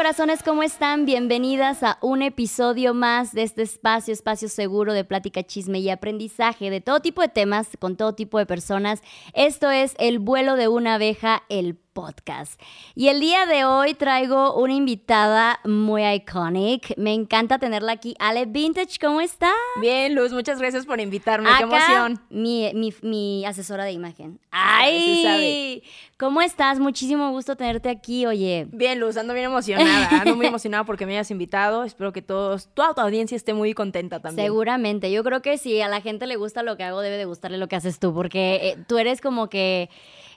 corazones, ¿cómo están? Bienvenidas a un episodio más de este espacio, espacio seguro de plática, chisme y aprendizaje de todo tipo de temas con todo tipo de personas. Esto es El vuelo de una abeja, el podcast. Y el día de hoy traigo una invitada muy iconic. Me encanta tenerla aquí. Ale Vintage, ¿cómo está? Bien, Luz, muchas gracias por invitarme. Qué emoción. Mi, mi, mi, asesora de imagen. ¡Ay! ¿Cómo estás? Muchísimo gusto tenerte aquí, oye. Bien, Luz, ando bien emocionada. Ando muy emocionada porque me hayas invitado. Espero que todos, toda tu audiencia esté muy contenta también. Seguramente. Yo creo que si a la gente le gusta lo que hago, debe de gustarle lo que haces tú, porque eh, tú eres como que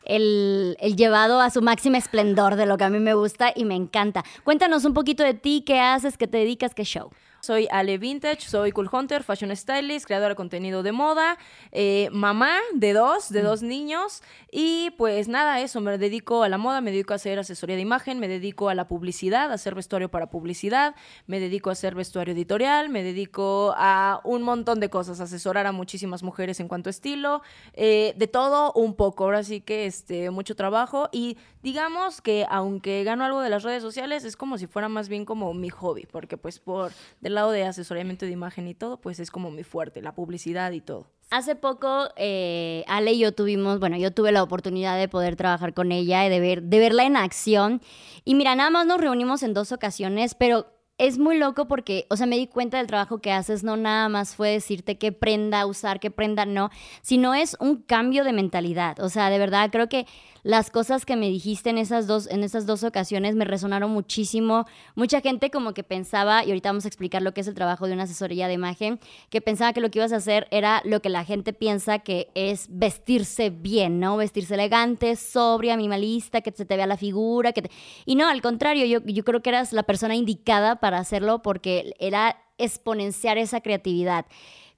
el, llevado a su máximo esplendor de lo que a mí me gusta y me encanta. Cuéntanos un poquito de ti, qué haces, qué te dedicas, qué show. Soy Ale Vintage, soy Cool Hunter, Fashion Stylist, creadora de contenido de moda, eh, mamá de dos, de mm. dos niños. Y pues nada, eso, me dedico a la moda, me dedico a hacer asesoría de imagen, me dedico a la publicidad, a hacer vestuario para publicidad, me dedico a hacer vestuario editorial, me dedico a un montón de cosas, asesorar a muchísimas mujeres en cuanto a estilo, eh, de todo un poco. Ahora sí que este, mucho trabajo. Y digamos que aunque gano algo de las redes sociales, es como si fuera más bien como mi hobby, porque pues por lado de asesoramiento de imagen y todo, pues es como mi fuerte, la publicidad y todo. Hace poco eh, Ale y yo tuvimos, bueno, yo tuve la oportunidad de poder trabajar con ella y de, ver, de verla en acción. Y mira, nada más nos reunimos en dos ocasiones, pero es muy loco porque, o sea, me di cuenta del trabajo que haces, no nada más fue decirte qué prenda usar, qué prenda no, sino es un cambio de mentalidad. O sea, de verdad, creo que las cosas que me dijiste en esas dos, en esas dos ocasiones me resonaron muchísimo. Mucha gente como que pensaba, y ahorita vamos a explicar lo que es el trabajo de una asesoría de imagen, que pensaba que lo que ibas a hacer era lo que la gente piensa que es vestirse bien, ¿no? Vestirse elegante, sobria, minimalista, que se te vea la figura, que Y no, al contrario, yo, yo creo que eras la persona indicada para hacerlo porque era exponenciar esa creatividad.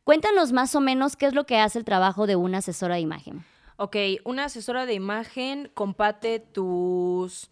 Cuéntanos más o menos qué es lo que hace el trabajo de una asesora de imagen. Ok, una asesora de imagen comparte tus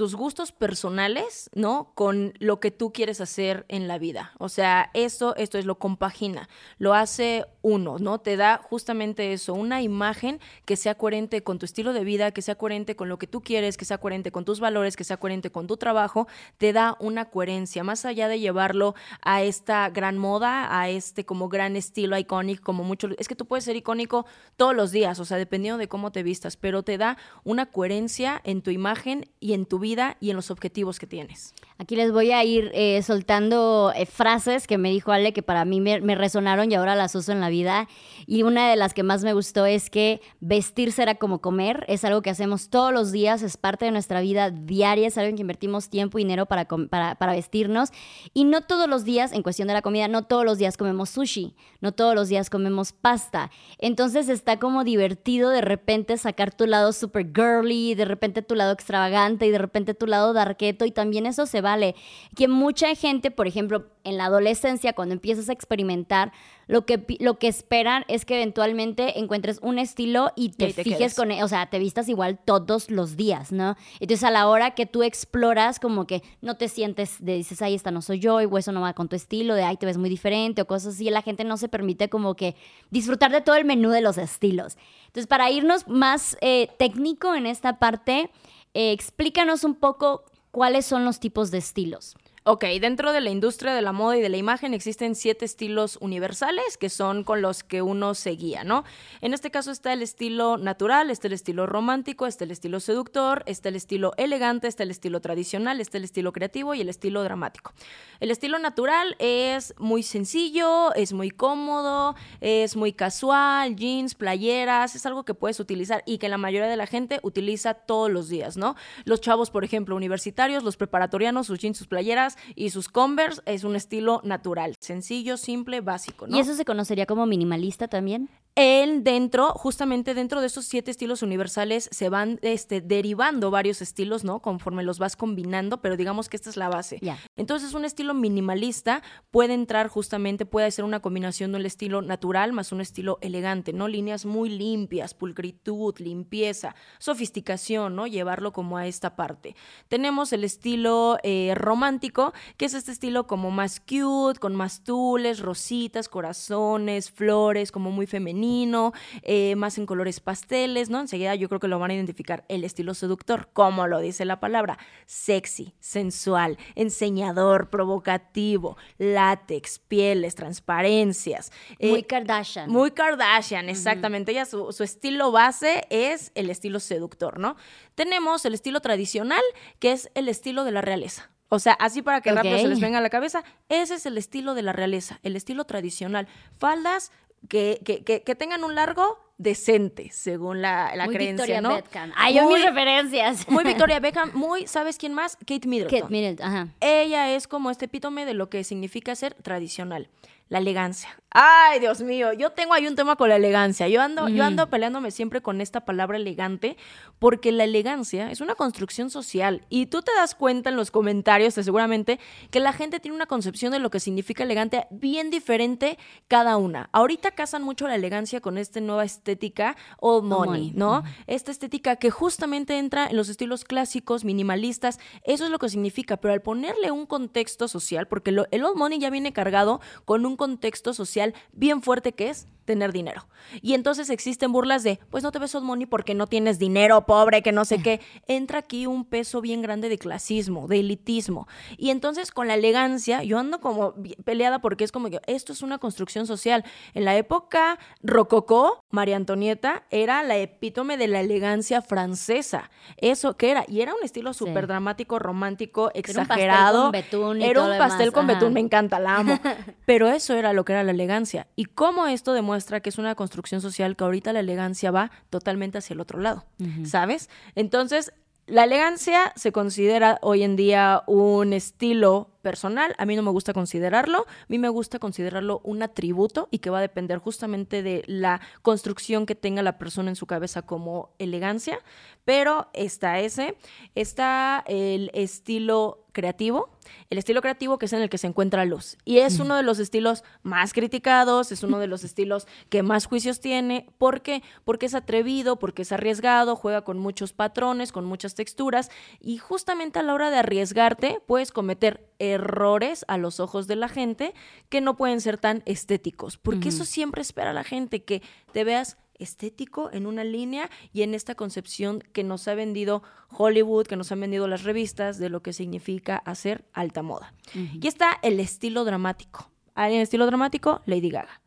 tus gustos personales, ¿no? Con lo que tú quieres hacer en la vida. O sea, eso, esto es lo compagina, lo hace uno, ¿no? Te da justamente eso, una imagen que sea coherente con tu estilo de vida, que sea coherente con lo que tú quieres, que sea coherente con tus valores, que sea coherente con tu trabajo, te da una coherencia, más allá de llevarlo a esta gran moda, a este como gran estilo icónico, como mucho, es que tú puedes ser icónico todos los días, o sea, dependiendo de cómo te vistas, pero te da una coherencia en tu imagen y en tu vida y en los objetivos que tienes. Aquí les voy a ir eh, soltando eh, frases que me dijo Ale que para mí me, resonaron y ahora las uso en la vida. Y una de las que más me gustó es que vestir será como comer. Es algo que hacemos todos los días, es parte de nuestra vida diaria, es algo en que invertimos tiempo y dinero para, para, para vestirnos. Y no todos los días, en cuestión de la comida, no todos los días comemos sushi, no todos los días comemos pasta. Entonces está como divertido de repente sacar tu lado super girly, de repente tu lado extravagante y de repente tu lado darketo y también eso se vale. Que mucha gente, por ejemplo, en la adolescencia, cuando empiezas a experimentar, lo que, lo que esperan es que eventualmente encuentres un estilo y te, fijes con, e, o sea, te vistas igual todos los días, ¿no? Entonces a la hora que tú exploras, como que no te sientes de dices, ay, esta no soy yo, y eso no va con tu estilo, de ay, te ves muy diferente o cosas así, la gente no se permite como que disfrutar de todo el menú de los estilos. Entonces, para irnos más eh, técnico en esta parte, eh, explícanos un poco cuáles son los tipos de estilos. Ok, dentro de la industria de la moda y de la imagen existen siete estilos universales que son con los que uno se guía, ¿no? En este caso está el estilo natural, está el estilo romántico, está el estilo seductor, está el estilo elegante, está el estilo tradicional, está el estilo creativo y el estilo dramático. El estilo natural es muy sencillo, es muy cómodo, es muy casual, jeans, playeras, es algo que puedes utilizar y que la mayoría de la gente utiliza todos los días, ¿no? Los chavos, por ejemplo, universitarios, los preparatorianos, sus jeans, sus playeras, y sus Converse es un estilo natural, sencillo, simple, básico. ¿no? ¿Y eso se conocería como minimalista también? él dentro, justamente dentro de esos siete estilos universales, se van este, derivando varios estilos, ¿no? Conforme los vas combinando, pero digamos que esta es la base. Entonces, un estilo minimalista puede entrar justamente, puede ser una combinación de un estilo natural más un estilo elegante, ¿no? Líneas muy limpias, pulcritud, limpieza, sofisticación, ¿no? Llevarlo como a esta parte. Tenemos el estilo eh, romántico, que es este estilo como más cute, con más tules, rositas, corazones, flores, como muy femenino eh, más en colores pasteles, ¿no? Enseguida yo creo que lo van a identificar. El estilo seductor, como lo dice la palabra, sexy, sensual, enseñador, provocativo, látex, pieles, transparencias. Muy Kardashian. Muy Kardashian, exactamente. Ella, su, su estilo base es el estilo seductor, ¿no? Tenemos el estilo tradicional, que es el estilo de la realeza. O sea, así para que rápido se les venga a la cabeza, ese es el estilo de la realeza, el estilo tradicional. Faldas que, que, que, tengan un largo decente, según la, la muy creencia, Victoria ¿no? Beckham. Ay, yo mis referencias. Muy Victoria Beckham, muy, ¿sabes quién más? Kate Middleton. Kate Middleton, ajá. Ella es como este epítome de lo que significa ser tradicional la elegancia. Ay, Dios mío, yo tengo ahí un tema con la elegancia. Yo ando, yo ando peleándome siempre con esta palabra elegante, porque la elegancia es una construcción social. Y tú te das cuenta en los comentarios, seguramente, que la gente tiene una concepción de lo que significa elegante bien diferente cada una. Ahorita casan mucho la elegancia con esta nueva estética old money, ¿no? Esta estética que justamente entra en los estilos clásicos, minimalistas. Eso es lo que significa. Pero al ponerle un contexto social, porque el old money ya viene cargado con un contexto social bien fuerte que es tener dinero. Y entonces existen burlas de, pues no te ves old money porque no tienes dinero, pobre, que no sé qué. Entra aquí un peso bien grande de clasismo, de elitismo. Y entonces con la elegancia, yo ando como peleada porque es como que esto es una construcción social. En la época rococó, María Antonieta era la epítome de la elegancia francesa. Eso que era, y era un estilo súper dramático, romántico, exagerado. Era un pastel con betún, me encanta, la amo. Pero eso era lo que era la elegancia. Y cómo esto demuestra que es una construcción social que ahorita la elegancia va totalmente hacia el otro lado, ¿sabes? Entonces, la elegancia se considera hoy en día un estilo personal, a mí no me gusta considerarlo, a mí me gusta considerarlo un atributo y que va a depender justamente de la construcción que tenga la persona en su cabeza como elegancia, pero está ese, está el estilo creativo, el estilo creativo que es en el que se encuentra luz. Y es uno de los estilos más criticados, es uno de los estilos que más juicios tiene. ¿Por qué? Porque es atrevido, porque es arriesgado, juega con muchos patrones, con muchas texturas y justamente a la hora de arriesgarte puedes cometer errores a los ojos de la gente que no pueden ser tan estéticos, porque eso siempre espera la gente, que te veas estético en una línea y en esta concepción que nos ha vendido Hollywood, que nos han vendido las revistas de lo que significa hacer alta moda. Y está el estilo dramático. En el estilo dramático, Lady Gaga.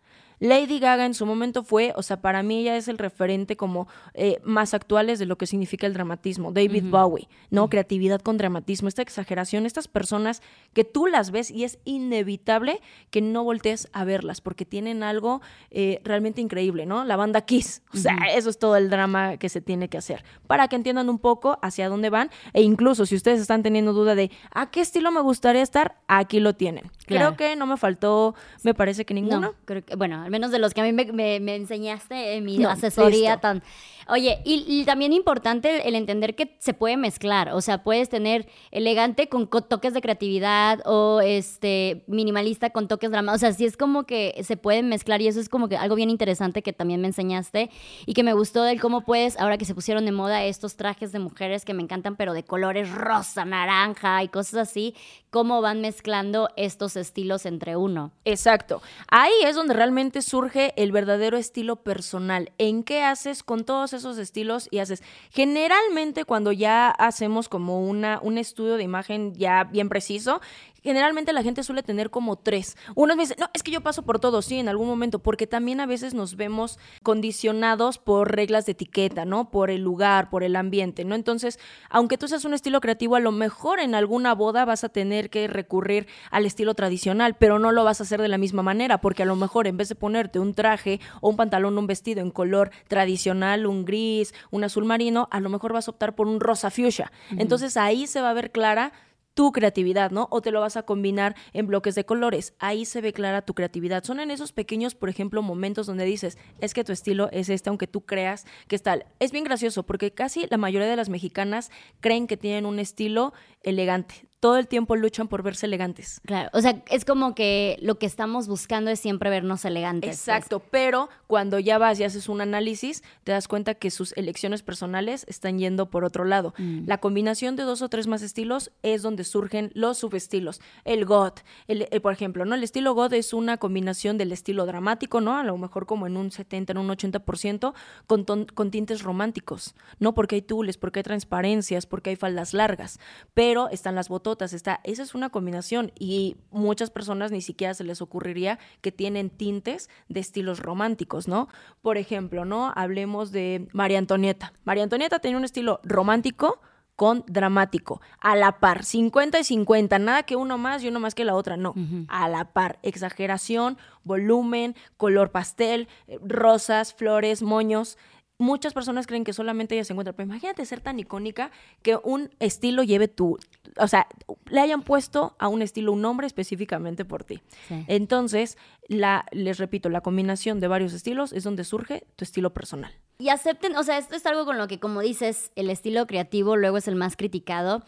Lady Gaga en su momento fue, o sea, para mí ella es el referente como eh, más actuales de lo que significa el dramatismo. David Bowie, ¿no? Creatividad con dramatismo, esta exageración, estas personas que tú las ves y es inevitable que no voltees a verlas porque tienen algo eh, realmente increíble, ¿no? La banda Kiss, o sea, eso es todo el drama que se tiene que hacer para que entiendan un poco hacia dónde van e incluso si ustedes están teniendo duda de a qué estilo me gustaría estar, aquí lo tienen. Creo que no me faltó, me parece que ninguno. creo que, bueno, menos de los que a mí me, me, enseñaste en mi asesoría tan... Oye, y, también importante el, entender que se puede mezclar, o sea, puedes tener elegante con toques de creatividad o este minimalista con toques dramáticos, o sea, sí es como que se pueden mezclar y eso es como que algo bien interesante que también me enseñaste y que me gustó del cómo puedes, ahora que se pusieron de moda estos trajes de mujeres que me encantan, pero de colores rosa, naranja y cosas así, cómo van mezclando estos estilos entre uno. Exacto. Ahí es donde realmente surge el verdadero estilo personal. ¿En qué haces con todos esos estilos y haces? Generalmente cuando ya hacemos como una, un estudio de imagen ya bien preciso, generalmente la gente suele tener como tres. Unos me dicen, no, es que yo paso por todo, sí, en algún momento, porque también a veces nos vemos condicionados por reglas de etiqueta, ¿no? Por el lugar, por el ambiente, ¿no? Entonces, aunque tú seas un estilo creativo, a lo mejor en alguna boda vas a tener que recurrir al estilo tradicional, pero no lo vas a hacer de la misma manera, porque a lo mejor en vez de ponerte un traje o un pantalón o un vestido en color tradicional, un gris, un azul marino, a lo mejor vas a optar por un rosa fuchsia. Entonces ahí se va a ver clara tu creatividad, ¿no? O te lo vas a combinar en bloques de colores. Ahí se ve clara tu creatividad. Son en esos pequeños, por ejemplo, momentos donde dices, es que tu estilo es este, aunque tú creas que es tal. Es bien gracioso porque casi la mayoría de las mexicanas creen que tienen un estilo elegante todo el tiempo luchan por verse elegantes. Claro, o sea, es como que lo que estamos buscando es siempre vernos elegantes. pues. Exacto, pero cuando ya vas y haces un análisis, te das cuenta que sus elecciones personales están yendo por otro lado. Mm. La combinación de dos o tres más estilos es donde surgen los subestilos. El goth, el, eh, por ejemplo, ¿no? El estilo goth es una combinación del estilo dramático, ¿no? A lo mejor como en un 70, en un 80%, con, ton- con tintes románticos, ¿no? Porque hay tules, porque hay transparencias, porque hay faldas largas, pero están las está, esa es una combinación y muchas personas ni siquiera se les ocurriría que tienen tintes de estilos románticos, ¿no? Por ejemplo, ¿no? Hablemos de María Antonieta. María Antonieta tenía un estilo romántico con dramático, a la par, 50 y 50, nada que uno más y uno más que la otra, no, a la par, exageración, volumen, color pastel, eh, rosas, flores, moños. Muchas personas creen que solamente ella se encuentra, pero imagínate ser tan icónica que un estilo lleve tu, o sea, le hayan puesto a un estilo un nombre específicamente por ti. Sí. Entonces, la, les repito, la combinación de varios estilos es donde surge tu estilo personal. Y acepten, o sea, esto es algo con lo que, como dices, el estilo creativo luego es el más criticado.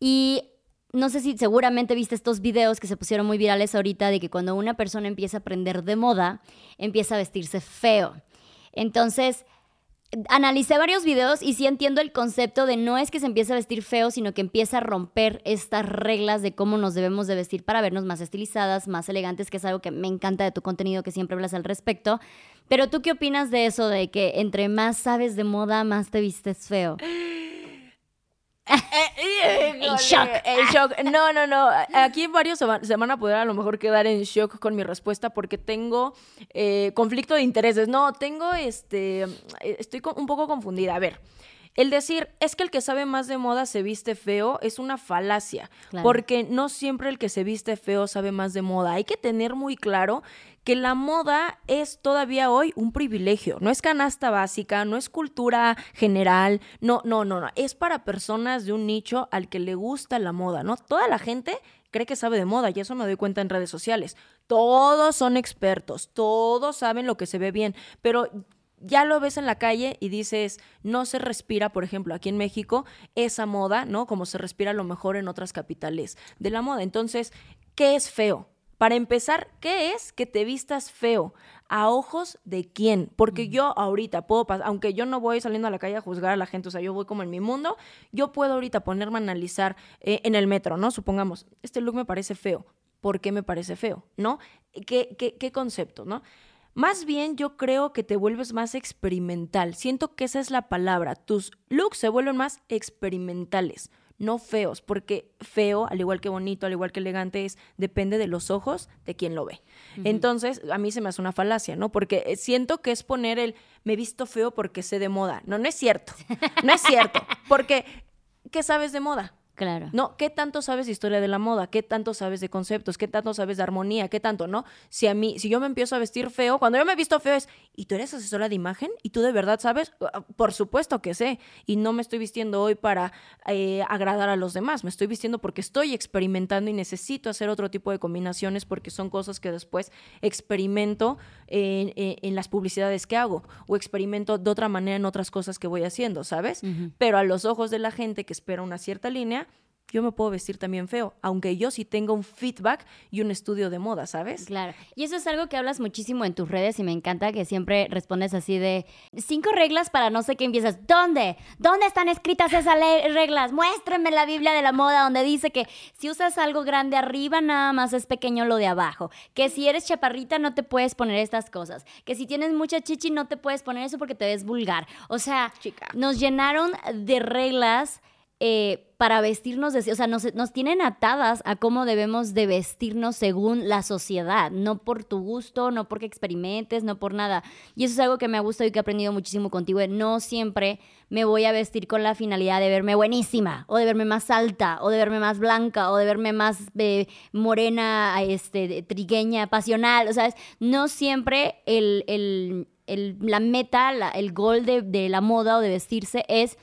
Y no sé si seguramente viste estos videos que se pusieron muy virales ahorita de que cuando una persona empieza a aprender de moda, empieza a vestirse feo. Entonces, analicé varios videos y sí entiendo el concepto de no es que se empiece a vestir feo, sino que empieza a romper estas reglas de cómo nos debemos de vestir para vernos más estilizadas, más elegantes, que es algo que me encanta de tu contenido, que siempre hablas al respecto. Pero tú qué opinas de eso, de que entre más sabes de moda, más te vistes feo? El shock. El shock. No, no, no. Aquí varios se van, se van a poder a lo mejor quedar en shock con mi respuesta porque tengo eh, conflicto de intereses. No, tengo este. eh, Estoy un poco confundida. A ver. El decir es que el que sabe más de moda se viste feo es una falacia, Claro. porque no siempre el que se viste feo sabe más de moda. Hay que tener muy claro que la moda es todavía hoy un privilegio, no es canasta básica, no es cultura general, no, no, no, no, es para personas de un nicho al que le gusta la moda, ¿no? Toda la gente cree que sabe de moda y eso me doy cuenta en redes sociales. Todos son expertos, todos saben lo que se ve bien, pero ya lo ves en la calle y dices, no se respira, por ejemplo, aquí en México, esa moda, ¿no? Como se respira a lo mejor en otras capitales de la moda. Entonces, ¿qué es feo? Para empezar, ¿qué es que te vistas feo? ¿A ojos de quién? Porque yo ahorita puedo pasar, aunque yo no voy saliendo a la calle a juzgar a la gente, o sea, yo voy como en mi mundo, yo puedo ahorita ponerme a analizar eh, en el metro, ¿no? Supongamos, este look me parece feo. ¿Por qué me parece feo? ¿No? ¿Qué, qué, qué concepto, no? Más bien yo creo que te vuelves más experimental. Siento que esa es la palabra. Tus looks se vuelven más experimentales, no feos, porque feo, al igual que bonito, al igual que elegante, es depende de los ojos de quien lo ve. Entonces, a mí se me hace una falacia, ¿no? Porque eh, siento que es poner el me visto feo porque sé de moda. No, no es cierto. No es cierto. Porque, ¿qué sabes de moda? Claro. No, ¿qué tanto sabes de historia de la moda? ¿Qué tanto sabes de conceptos? ¿Qué tanto sabes de armonía? ¿Qué tanto, no? Si a mí, si yo me empiezo a vestir feo, cuando yo me he visto feo es, ¿y tú eres asesora de imagen? ¿Y tú de verdad sabes? Ah, Por supuesto que sé. Y no me estoy vistiendo hoy para eh, agradar a los demás. Me estoy vistiendo porque estoy experimentando y necesito hacer otro tipo de combinaciones porque son cosas que después experimento en, en- en las publicidades que hago o experimento de otra manera en otras cosas que voy haciendo, ¿sabes? Pero a los ojos de la gente que espera una cierta línea, yo me puedo vestir también feo, aunque yo sí tenga un feedback y un estudio de moda, ¿sabes? Claro. Y eso es algo que hablas muchísimo en tus redes y me encanta que siempre respondes así de cinco reglas para no sé qué empiezas. ¿Dónde? ¿Dónde están escritas esas reglas? Muéstrenme la Biblia de la moda donde dice que si usas algo grande arriba nada más es pequeño lo de abajo. Que si eres chaparrita no te puedes poner estas cosas. Que si tienes mucha chichi no te puedes poner eso porque te ves vulgar. O sea, Chica. nos llenaron de reglas eh, para vestirnos, de, o sea, nos, nos tienen atadas a cómo debemos de vestirnos según la sociedad, no por tu gusto, no porque experimentes, no por nada. Y eso es algo que me ha gustado y que he aprendido muchísimo contigo. No siempre me voy a vestir con la finalidad de verme buenísima, o de verme más alta, o de verme más blanca, o de verme más eh, morena, este, trigueña, pasional. O sea, no siempre el, el- el- la meta, el gol de, de la moda o de vestirse es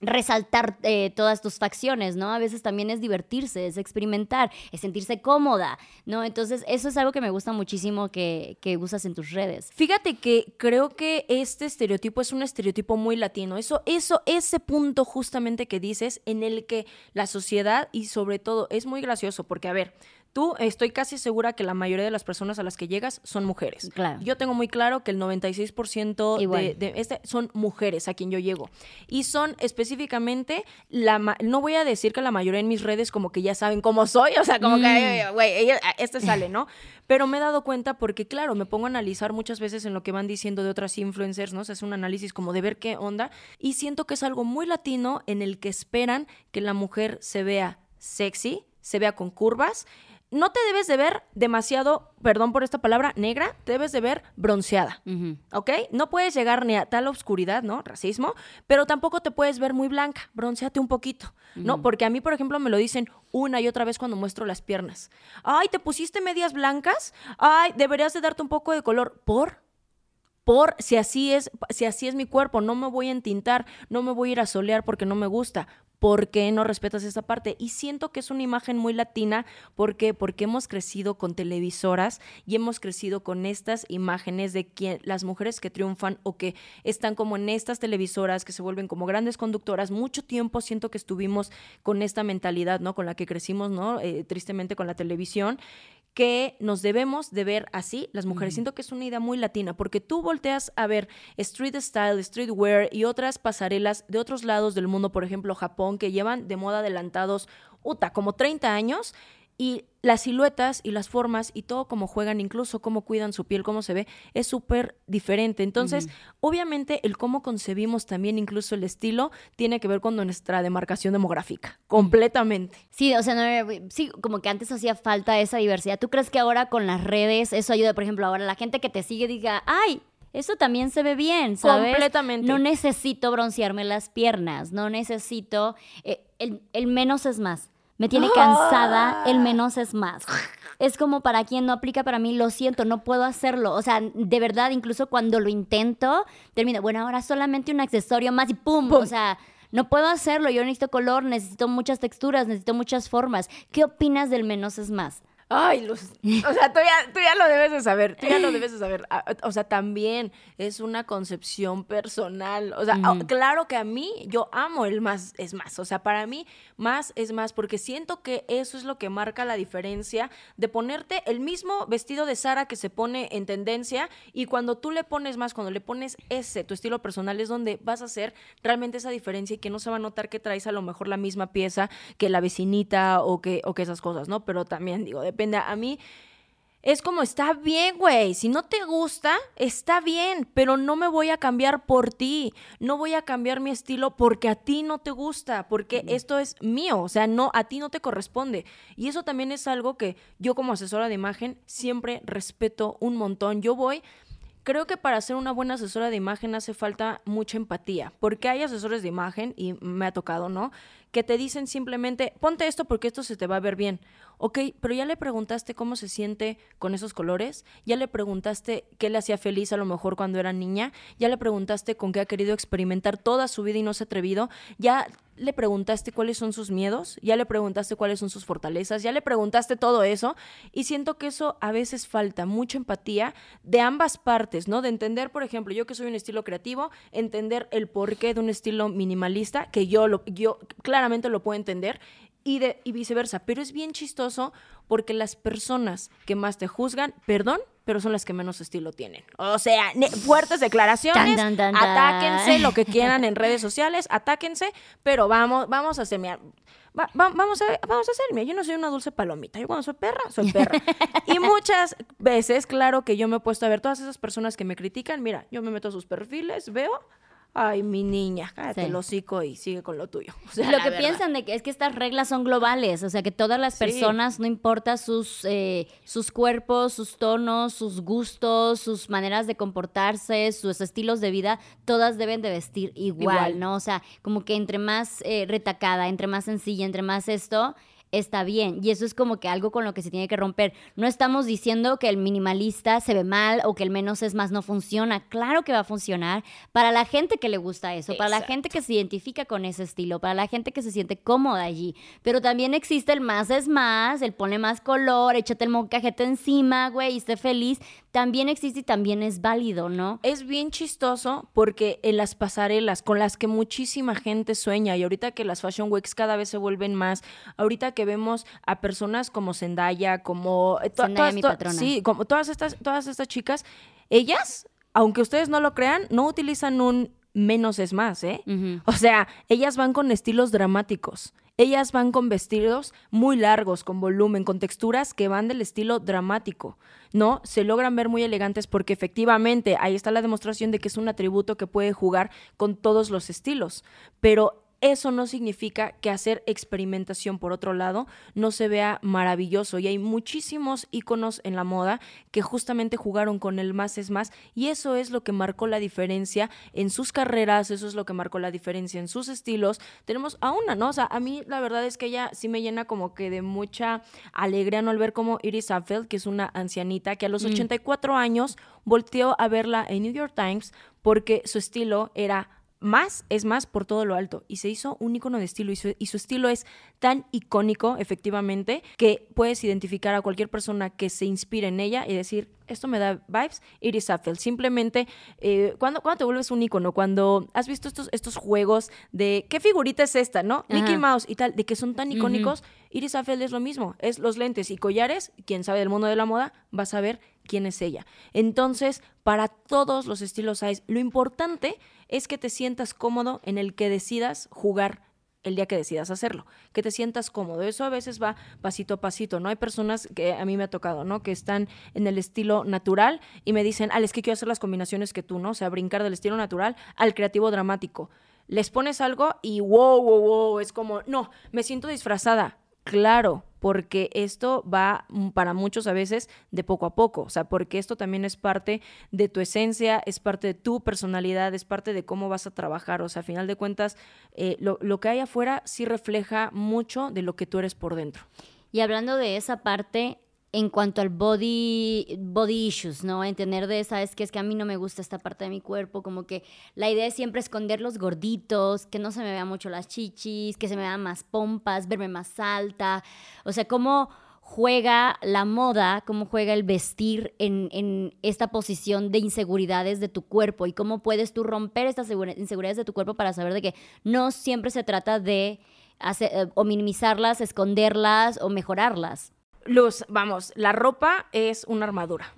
resaltar eh, todas tus facciones, ¿no? A veces también es divertirse, es experimentar, es sentirse cómoda, ¿no? Entonces, eso es algo que me gusta muchísimo que, que usas en tus redes. Fíjate que creo que este estereotipo es un estereotipo muy latino. Eso, eso, ese punto justamente que dices en el que la sociedad y sobre todo es muy gracioso, porque a ver, Tú estoy casi segura que la mayoría de las personas a las que llegas son mujeres. Claro. Yo tengo muy claro que el 96% de, de, este son mujeres a quien yo llego. Y son específicamente, la no voy a decir que la mayoría en mis redes como que ya saben cómo soy, o sea, como que, mm. güey, este sale, ¿no? Pero me he dado cuenta porque, claro, me pongo a analizar muchas veces en lo que van diciendo de otras influencers, ¿no? Se hace un análisis como de ver qué onda. Y siento que es algo muy latino en el que esperan que la mujer se vea sexy, se vea con curvas no te debes de ver demasiado, perdón por esta palabra, negra, te debes de ver bronceada, ¿ok? No puedes llegar ni a tal oscuridad, ¿no? Racismo, pero tampoco te puedes ver muy blanca, bronceate un poquito, ¿no? Porque a mí, por ejemplo, me lo dicen una y otra vez cuando muestro las piernas. Ay, ¿te pusiste medias blancas? Ay, deberías de darte un poco de color. ¿Por? por si así es, si así es mi cuerpo, no me voy a entintar, no me voy a ir a solear porque no me gusta. ¿Por qué no respetas esa parte? Y siento que es una imagen muy latina, ¿por qué? Porque hemos crecido con televisoras y hemos crecido con estas imágenes de que las mujeres que triunfan o que están como en estas televisoras, que se vuelven como grandes conductoras, mucho tiempo siento que estuvimos con esta mentalidad, ¿no? Con la que crecimos, ¿no? Eh, tristemente con la televisión que nos debemos de ver así las mujeres. Siento que es una idea muy latina, porque tú volteas a ver street style, streetwear y otras pasarelas de otros lados del mundo, por ejemplo Japón, que llevan de moda adelantados, uta, como 30 años, y las siluetas y las formas y todo cómo juegan, incluso cómo cuidan su piel, cómo se ve, es súper diferente. Entonces, obviamente, el cómo concebimos también incluso el estilo tiene que ver con nuestra demarcación demográfica, completamente. Sí, o sea, sí, como que antes hacía falta esa diversidad. ¿Tú crees que ahora con las redes eso ayuda? Por ejemplo, ahora la gente que te sigue diga, ay, eso también se ve bien, ¿sabes? Completamente. No necesito broncearme las piernas, no necesito... Eh, el menos es más me tiene cansada, el menos es más. Es como para quien no aplica para mí, lo siento, no puedo hacerlo. O sea, de verdad, incluso cuando lo intento, termino, bueno, ahora solamente un accesorio más y ¡pum! ¡Pum! O sea, no puedo hacerlo, yo necesito color, necesito muchas texturas, necesito muchas formas. ¿Qué opinas del menos es más? Ay, Luz. O sea, tú ya, tú ya lo debes de saber. Tú ya lo debes de saber. Ah, o sea, también es una concepción personal. O sea, claro que a mí yo amo el más es más. O sea, para mí más es más porque siento que eso es lo que marca la diferencia de ponerte el mismo vestido de Sara que se pone en tendencia y cuando tú le pones más, cuando le pones ese, tu estilo personal, es donde vas a hacer realmente esa diferencia y que no se va a notar que traes a lo mejor la misma pieza que la vecinita o que, o que esas cosas, ¿no? Pero también digo, de A mí es como, está bien, güey. Si no te gusta, está bien, pero no me voy a cambiar por ti. No voy a cambiar mi estilo porque a ti no te gusta, porque esto es mío. O sea, no, a ti no te corresponde. Y eso también es algo que yo como asesora de imagen siempre respeto un montón. Yo voy creo que para ser una buena asesora de imagen hace falta mucha empatía, porque hay asesores de imagen, y me ha tocado, ¿no? Que te dicen simplemente, ponte esto porque esto se te va a ver bien. Ok, pero ya le preguntaste cómo se siente con esos colores, ya le preguntaste qué le hacía feliz a lo mejor cuando era niña, ya le preguntaste con qué ha querido experimentar toda su vida y no se ha atrevido, ya le preguntaste cuáles son sus miedos, ya le preguntaste cuáles son sus fortalezas, ya le preguntaste todo eso y siento que eso a veces falta mucha empatía de ambas partes, ¿no? De entender, por ejemplo, yo que soy un estilo creativo, entender el porqué de un estilo minimalista, que yo, lo, yo claramente lo puedo entender, y, de, y viceversa, pero es bien chistoso porque las personas que más te juzgan, perdón, pero son las que menos estilo tienen. O sea, fuertes declaraciones, atáquense lo que quieran en redes sociales, atáquense, pero vamos, vamos a hacer, vamos a, vamos a hacer, mira, yo no soy una dulce palomita, yo cuando soy perra, soy perra. y muchas veces, claro que yo me he puesto a ver todas esas personas que me critican, mira, yo me meto a sus perfiles, veo ay, mi niña, cállate el hocico y sigue con lo tuyo. lo que piensan de que es que estas reglas son globales, o sea, que todas las personas, no importa sus, eh, sus cuerpos, sus tonos, sus gustos, sus maneras de comportarse, sus estilos de vida, todas deben de vestir igual, ¿no? O sea, como que entre más eh, retacada, entre más sencilla, entre más esto, está bien. Y eso es como que algo con lo que se tiene que romper. No estamos diciendo que el minimalista se ve mal o que el menos es más no funciona. Claro que va a funcionar para la gente que le gusta eso, para la gente que se identifica con ese estilo, para la gente que se siente cómoda allí. Pero también existe el más es más, el pone más color, échate el mocajete encima, güey, y esté feliz. También existe y también es válido, ¿no? Es bien chistoso porque en las pasarelas con las que muchísima gente sueña y ahorita que las Fashion Weeks cada vez se vuelven más, ahorita que vemos a personas como Zendaya, como eh, Zendaya, mi patrona. sí, como todas estas todas estas chicas, ellas, aunque ustedes no lo crean, no utilizan un menos es más, ¿eh? O sea, ellas van con estilos dramáticos. Ellas van con vestidos muy largos, con volumen, con texturas que van del estilo dramático, ¿no? Se logran ver muy elegantes porque efectivamente ahí está la demostración de que es un atributo que puede jugar con todos los estilos. Pero eso no significa que hacer experimentación por otro lado no se vea maravilloso y hay muchísimos iconos en la moda que justamente jugaron con el más es más y eso es lo que marcó la diferencia en sus carreras, eso es lo que marcó la diferencia en sus estilos. Tenemos a una, ¿no? O sea, a mí la verdad es que ella sí me llena como que de mucha alegría no al ver como Iris Apfel, que es una ancianita que a los 84 mm. años volteó a verla en New York Times porque su estilo era más es más por todo lo alto y se hizo un icono de estilo y su, estilo es tan icónico efectivamente que puedes identificar a cualquier persona que se inspire en ella y decir esto me da vibes Iris Apfel simplemente eh, cuando, te vuelves un icono cuando has visto estos, estos juegos de qué figurita es esta no Mickey Mouse y tal de que son tan icónicos Iris Apfel es lo mismo es los lentes y collares quien sabe del mundo de la moda va a saber quién es ella entonces para todos los estilos hay lo importante es que te sientas cómodo en el que decidas jugar el día que decidas hacerlo, que te sientas cómodo. Eso a veces va pasito a pasito, ¿no? Hay personas que a mí me ha tocado, ¿no? Que están en el estilo natural y me dicen, Al, es que quiero hacer las combinaciones que tú, ¿no? O sea, brincar del estilo natural al creativo dramático. Les pones algo y wow, wow, wow, es como, no, me siento disfrazada. Claro, porque esto va para muchos a veces de poco a poco, o sea, porque esto también es parte de tu esencia, es parte de tu personalidad, es parte de cómo vas a trabajar, o sea, a final de cuentas, eh, lo, lo que hay afuera sí refleja mucho de lo que tú eres por dentro. Y hablando de esa parte, en cuanto al body, body issues, ¿no? Entender de, ¿sabes que Es que a mí no me gusta esta parte de mi cuerpo, como que la idea es siempre esconder los gorditos, que no se me vean mucho las chichis, que se me vean más pompas, verme más alta, o sea, cómo juega la moda, cómo juega el vestir en, en, esta posición de inseguridades de tu cuerpo y cómo puedes tú romper estas inseguridades de tu cuerpo para saber de que no siempre se trata de eh, o minimizarlas, esconderlas o mejorarlas. Luz, vamos, la ropa es una armadura.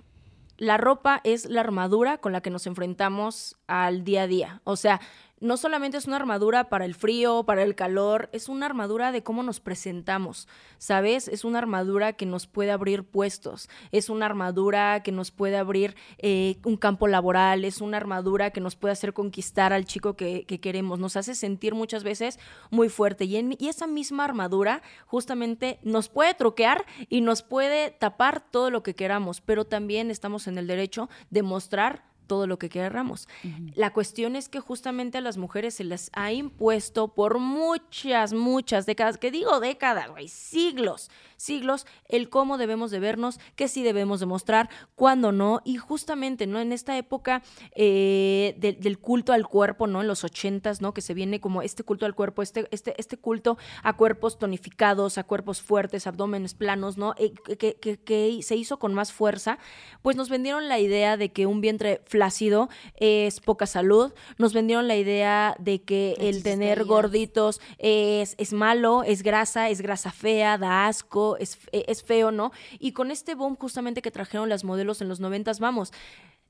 La ropa es la armadura con la que nos enfrentamos al día a día. O sea, no solamente es una armadura para el frío, para el calor, es una armadura de cómo nos presentamos, ¿sabes? Es una armadura que nos puede abrir puestos, es una armadura que nos puede abrir eh, un campo laboral, es una armadura que nos puede hacer conquistar al chico que, queremos, nos hace sentir muchas veces muy fuerte y, y esa misma armadura justamente nos puede troquear y nos puede tapar todo lo que queramos, pero también estamos en el derecho de mostrar todo lo que queramos. La cuestión es que justamente a las mujeres se les ha impuesto por muchas, muchas décadas, que digo décadas, güey, siglos, siglos, el cómo debemos de vernos, qué sí debemos de mostrar, cuándo no, y justamente, ¿no? En esta época eh, del culto al cuerpo, ¿no? En los ochentas, ¿no? Que se viene como este culto al cuerpo, este, este, este culto a cuerpos tonificados, a cuerpos fuertes, abdómenes planos, ¿no? Eh, que, que, que, se hizo con más fuerza, pues nos vendieron la idea de que un vientre flácido es poca salud. Nos vendieron la idea de que el tener gorditos es, es malo, es grasa, es grasa fea, da asco, es, es feo, ¿no? Y con este boom justamente que trajeron las modelos en los noventas, vamos,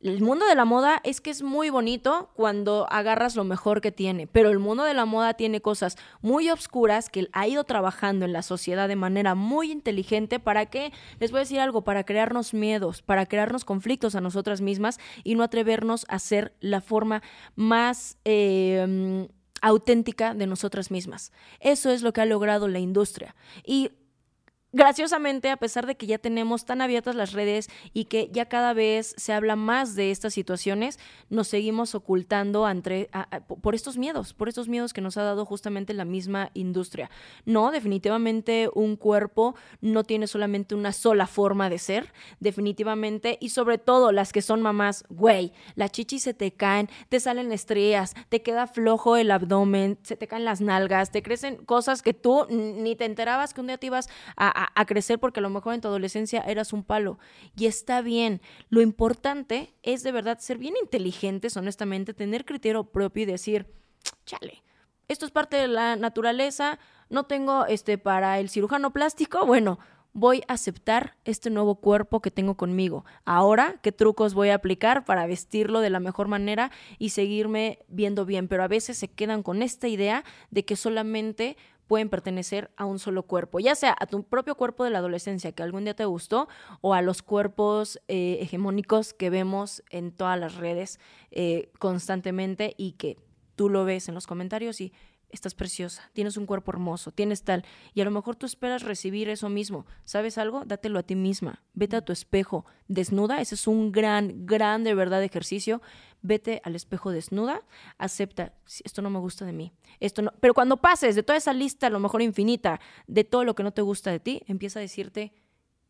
el mundo de la moda es que es muy bonito cuando agarras lo mejor que tiene, pero el mundo de la moda tiene cosas muy obscuras que ha ido trabajando en la sociedad de manera muy inteligente para que, les voy a decir algo, para crearnos miedos, para crearnos conflictos a nosotras mismas y no atrevernos a ser la forma más... Em, auténtica de nosotras mismas. Eso es lo que ha logrado la industria. Y graciosamente, a pesar de que ya tenemos tan abiertas las redes y que ya cada vez se habla más de estas situaciones, nos seguimos ocultando entre, por estos miedos, por estos miedos que nos ha dado justamente la misma industria. No, definitivamente un cuerpo no tiene solamente una sola forma de ser, definitivamente, y sobre todo las que son mamás, güey, las chichis se te caen, te salen estrías, te queda flojo el abdomen, se te caen las nalgas, te crecen cosas que tú ni te enterabas que un día te ibas a a, crecer porque a lo mejor en tu adolescencia eras un palo. Y está bien. Lo importante es de verdad ser bien inteligentes, honestamente, tener criterio propio y decir, chale, esto es parte de la naturaleza, no tengo este para el cirujano plástico, bueno, voy a aceptar este nuevo cuerpo que tengo conmigo. Ahora, ¿qué trucos voy a aplicar para vestirlo de la mejor manera y seguirme viendo bien? Pero a veces se quedan con esta idea de que solamente pueden pertenecer a un solo cuerpo, ya sea a tu propio cuerpo de la adolescencia que algún día te gustó o a los cuerpos eh, hegemónicos que vemos en todas las redes eh, constantemente y que tú lo ves en los comentarios y estás preciosa, tienes un cuerpo hermoso, tienes tal, y a lo mejor tú esperas recibir eso mismo. ¿Sabes algo? Dátelo a ti misma. Vete a tu espejo desnuda, ese es un gran, gran de verdad ejercicio. Vete al espejo desnuda, acepta, esto no me gusta de mí, esto no, pero cuando pases de toda esa lista, a lo mejor infinita, de todo lo que no te gusta de ti, empieza a decirte,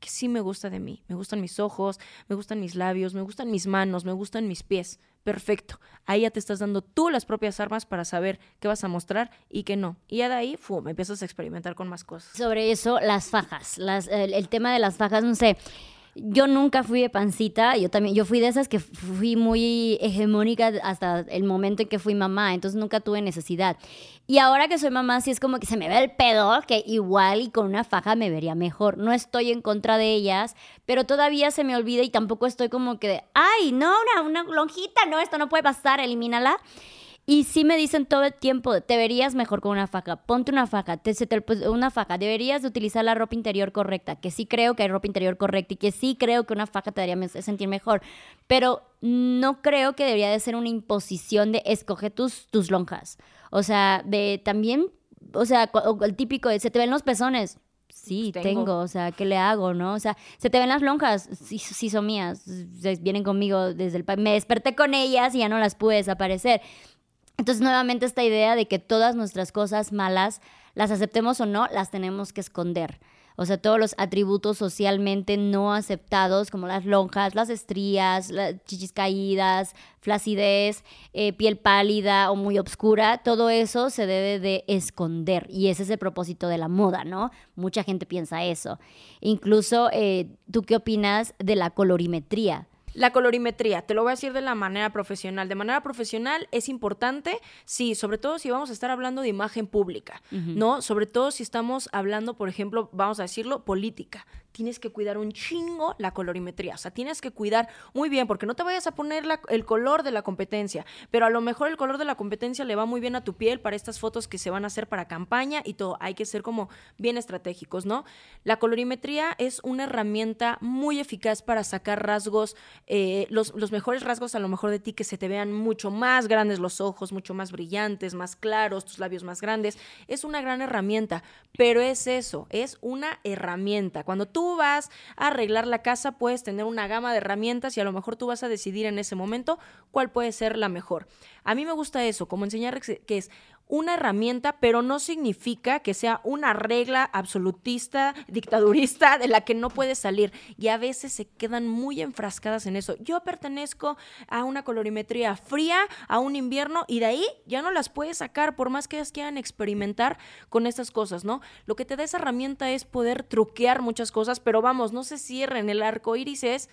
que sí me gusta de mí. Me gustan mis ojos, me gustan mis labios, me gustan mis manos, me gustan mis pies. Perfecto. Ahí ya te estás dando tú las propias armas para saber qué vas a mostrar y qué no. Y ya de ahí, fu, empiezas a experimentar con más cosas. Sobre eso, las fajas. Las, el tema de las fajas, no sé yo nunca fui de pancita, yo también, yo fui de esas que fui muy hegemónica hasta el momento en que fui mamá, entonces nunca tuve necesidad. Y ahora que soy mamá, sí es como que se me ve el pedo, que igual y con una faja me vería mejor. No estoy en contra de ellas, pero todavía se me olvida y tampoco estoy como que, ay, no, una, una lonjita, no, esto no puede pasar, elimínala. Y sí me dicen todo el tiempo, te verías mejor con una faja, ponte una faja, te, pues, una faja, deberías de utilizar la ropa interior correcta, que sí creo que hay ropa interior correcta y que sí creo que una faja te haría sentir mejor, pero no creo que debería de ser una imposición de escoger tus, tus lonjas. O sea, de también, o sea, el típico de se te ven los pezones, Sí, tengo. o sea, ¿qué le hago, no? O sea, se te ven las lonjas, sí, sí son mías, vienen conmigo desde el... Me desperté con ellas y ya no las pude desaparecer. Entonces, nuevamente esta idea de que todas nuestras cosas malas, las aceptemos o no, las tenemos que esconder. O sea, todos los atributos socialmente no aceptados, como las lonjas, las estrías, las chichis caídas, flacidez, eh, piel pálida o muy oscura, todo eso se debe de esconder. Y ese es el propósito de la moda, ¿no? Mucha gente piensa eso. Incluso, eh, ¿tú qué opinas de la colorimetría? La colorimetría, te lo voy a decir de la manera profesional. De manera profesional es importante, sí, sobre todo si vamos a estar hablando de imagen pública, ¿no? Sobre todo si estamos hablando, por ejemplo, vamos a decirlo, política tienes que cuidar un chingo la colorimetría. O sea, tienes que cuidar muy bien, porque no te vayas a poner el color de la competencia, pero a lo mejor el color de la competencia le va muy bien a tu piel para estas fotos que se van a hacer para campaña y todo. Hay que ser como bien estratégicos, ¿no? La colorimetría es una herramienta muy eficaz para sacar rasgos, eh, los, los mejores rasgos a lo mejor de ti, que se te vean mucho más grandes los ojos, mucho más brillantes, más claros, tus labios más grandes. Es una gran herramienta, pero es eso, es una herramienta. Cuando tú tú vas a arreglar la casa, puedes tener una gama de herramientas y a lo mejor tú vas a decidir en ese momento cuál puede ser la mejor. A mí me gusta eso, como enseñar que es una herramienta, pero no significa que sea una regla absolutista, dictadurista, de la que no puedes salir. Y a veces se quedan muy enfrascadas en eso. Yo pertenezco a una colorimetría fría, a un invierno, y de ahí ya no las puedes sacar, por más que ellas quieran experimentar con estas cosas, ¿no? Lo que te da esa herramienta es poder truquear muchas cosas, pero vamos, no se cierren. El arco iris es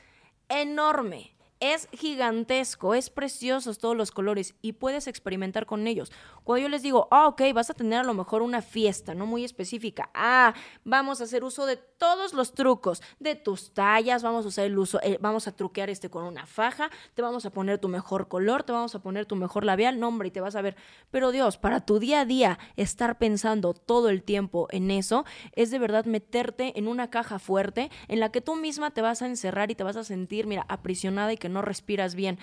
enorme es gigantesco, es preciosos todos los colores y puedes experimentar con ellos. Cuando yo les digo, ah, ok, vas a tener a lo mejor una fiesta, no muy específica. Ah, vamos a hacer uso de todos los trucos, de tus tallas, vamos a usar el uso, eh, vamos a truquear este con una faja, te vamos a poner tu mejor color, te vamos a poner tu mejor labial, nombre y te vas a ver. Pero Dios, para tu día a día estar pensando todo el tiempo en eso, es de verdad meterte en una caja fuerte en la que tú misma te vas a encerrar y te vas a sentir, mira, aprisionada y que no respiras bien.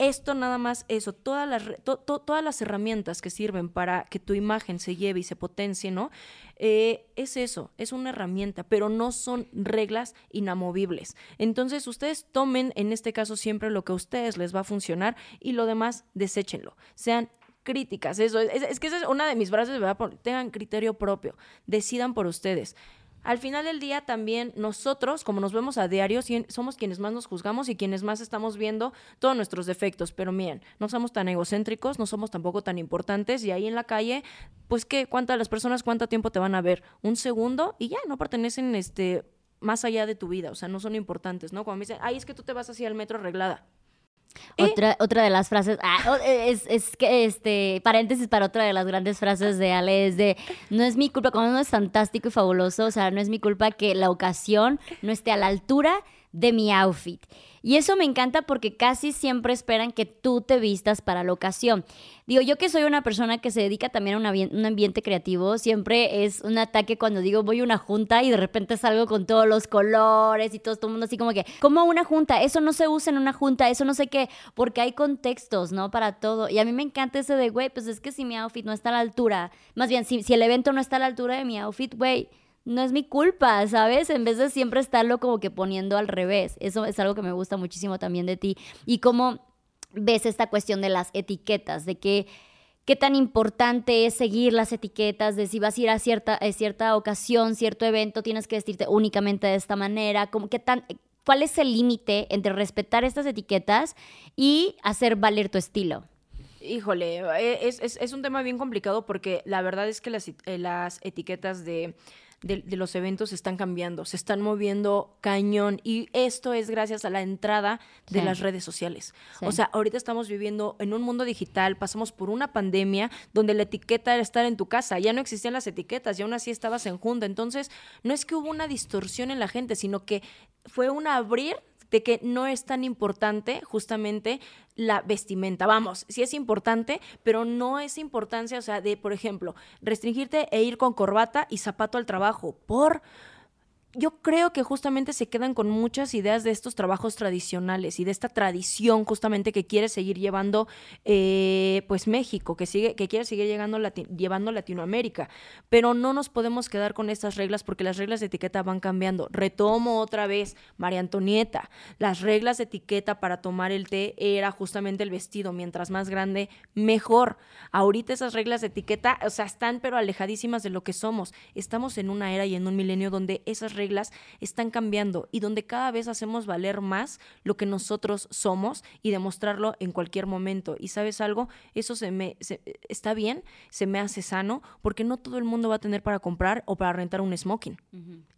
Esto nada más, eso, todas las, todas las herramientas que sirven para que tu imagen se lleve y se potencie, ¿no? Eh, es eso, es una herramienta, pero no son reglas inamovibles. Entonces, ustedes tomen en este caso siempre lo que a ustedes les va a funcionar y lo demás, deséchenlo. Sean críticas, eso, es, es que esa es una de mis frases, ¿verdad? Tengan criterio propio, decidan por ustedes. Al final del día también nosotros, como nos vemos a diario, somos quienes más nos juzgamos y quienes más estamos viendo todos nuestros defectos. Pero miren, no somos tan egocéntricos, no somos tampoco tan importantes y ahí en la calle, pues qué, cuántas las personas cuánto tiempo te van a ver, un segundo y ya no pertenecen este más allá de tu vida, o sea, no son importantes, ¿no? Cuando me dicen, ay, es que tú te vas así al metro arreglada. Otra, otra de las frases, ah, es, es, que este, paréntesis para otra de las grandes frases de Ale es de, no es mi culpa, cuando uno es fantástico y fabuloso, o sea, no es mi culpa que la ocasión no esté a la altura de mi outfit. Y eso me encanta porque casi siempre esperan que tú te vistas para la ocasión. Digo, yo que soy una persona que se dedica también a un ambiente creativo, siempre es un ataque cuando digo voy a una junta y de repente salgo con todos los colores y todo, el mundo así como que, ¿cómo una junta? Eso no se usa en una junta, eso no sé qué, porque hay contextos, ¿no? Para todo. Y a mí me encanta ese de, güey, pues es que si mi outfit no está a la altura, más bien, si, si el evento no está a la altura de mi outfit, güey, no es mi culpa, ¿sabes? En vez de siempre estarlo como que poniendo al revés. Eso es algo que me gusta muchísimo también de ti. Y cómo ves esta cuestión de las etiquetas, de que qué tan importante es seguir las etiquetas, de si vas a ir a cierta, a cierta ocasión, cierto evento, tienes que vestirte únicamente de esta manera, como qué tan, cuál es el límite entre respetar estas etiquetas y hacer valer tu estilo. Híjole, eh, es, es, un tema bien complicado porque la verdad es que las, eh, las etiquetas de de, los eventos están cambiando, se están moviendo cañón y esto es gracias a la entrada de las redes sociales. O sea, ahorita estamos viviendo en un mundo digital, pasamos por una pandemia donde la etiqueta era estar en tu casa, ya no existían las etiquetas y aún así estabas en junta. Entonces, no es que hubo una distorsión en la gente, sino que fue un abrir de que no es tan importante justamente la vestimenta. Vamos, sí es importante, pero no es importancia, o sea, de, por ejemplo, restringirte e ir con corbata y zapato al trabajo. Por yo creo que justamente se quedan con muchas ideas de estos trabajos tradicionales y de esta tradición justamente que quiere seguir llevando eh, pues México, que, sigue, que quiere seguir llegando llevando Latinoamérica. Pero no nos podemos quedar con estas reglas porque las reglas de etiqueta van cambiando. Retomo otra vez, María Antonieta, las reglas de etiqueta para tomar el té era justamente el vestido, mientras más grande, mejor. Ahorita esas reglas de etiqueta, o sea, están pero alejadísimas de lo que somos. Estamos en una era y en un milenio donde esas reglas están cambiando y donde cada vez hacemos valer más lo que nosotros somos y demostrarlo en cualquier momento. Y sabes algo, eso se me está bien, se me hace sano, porque no todo el mundo va a tener para comprar o para rentar un smoking.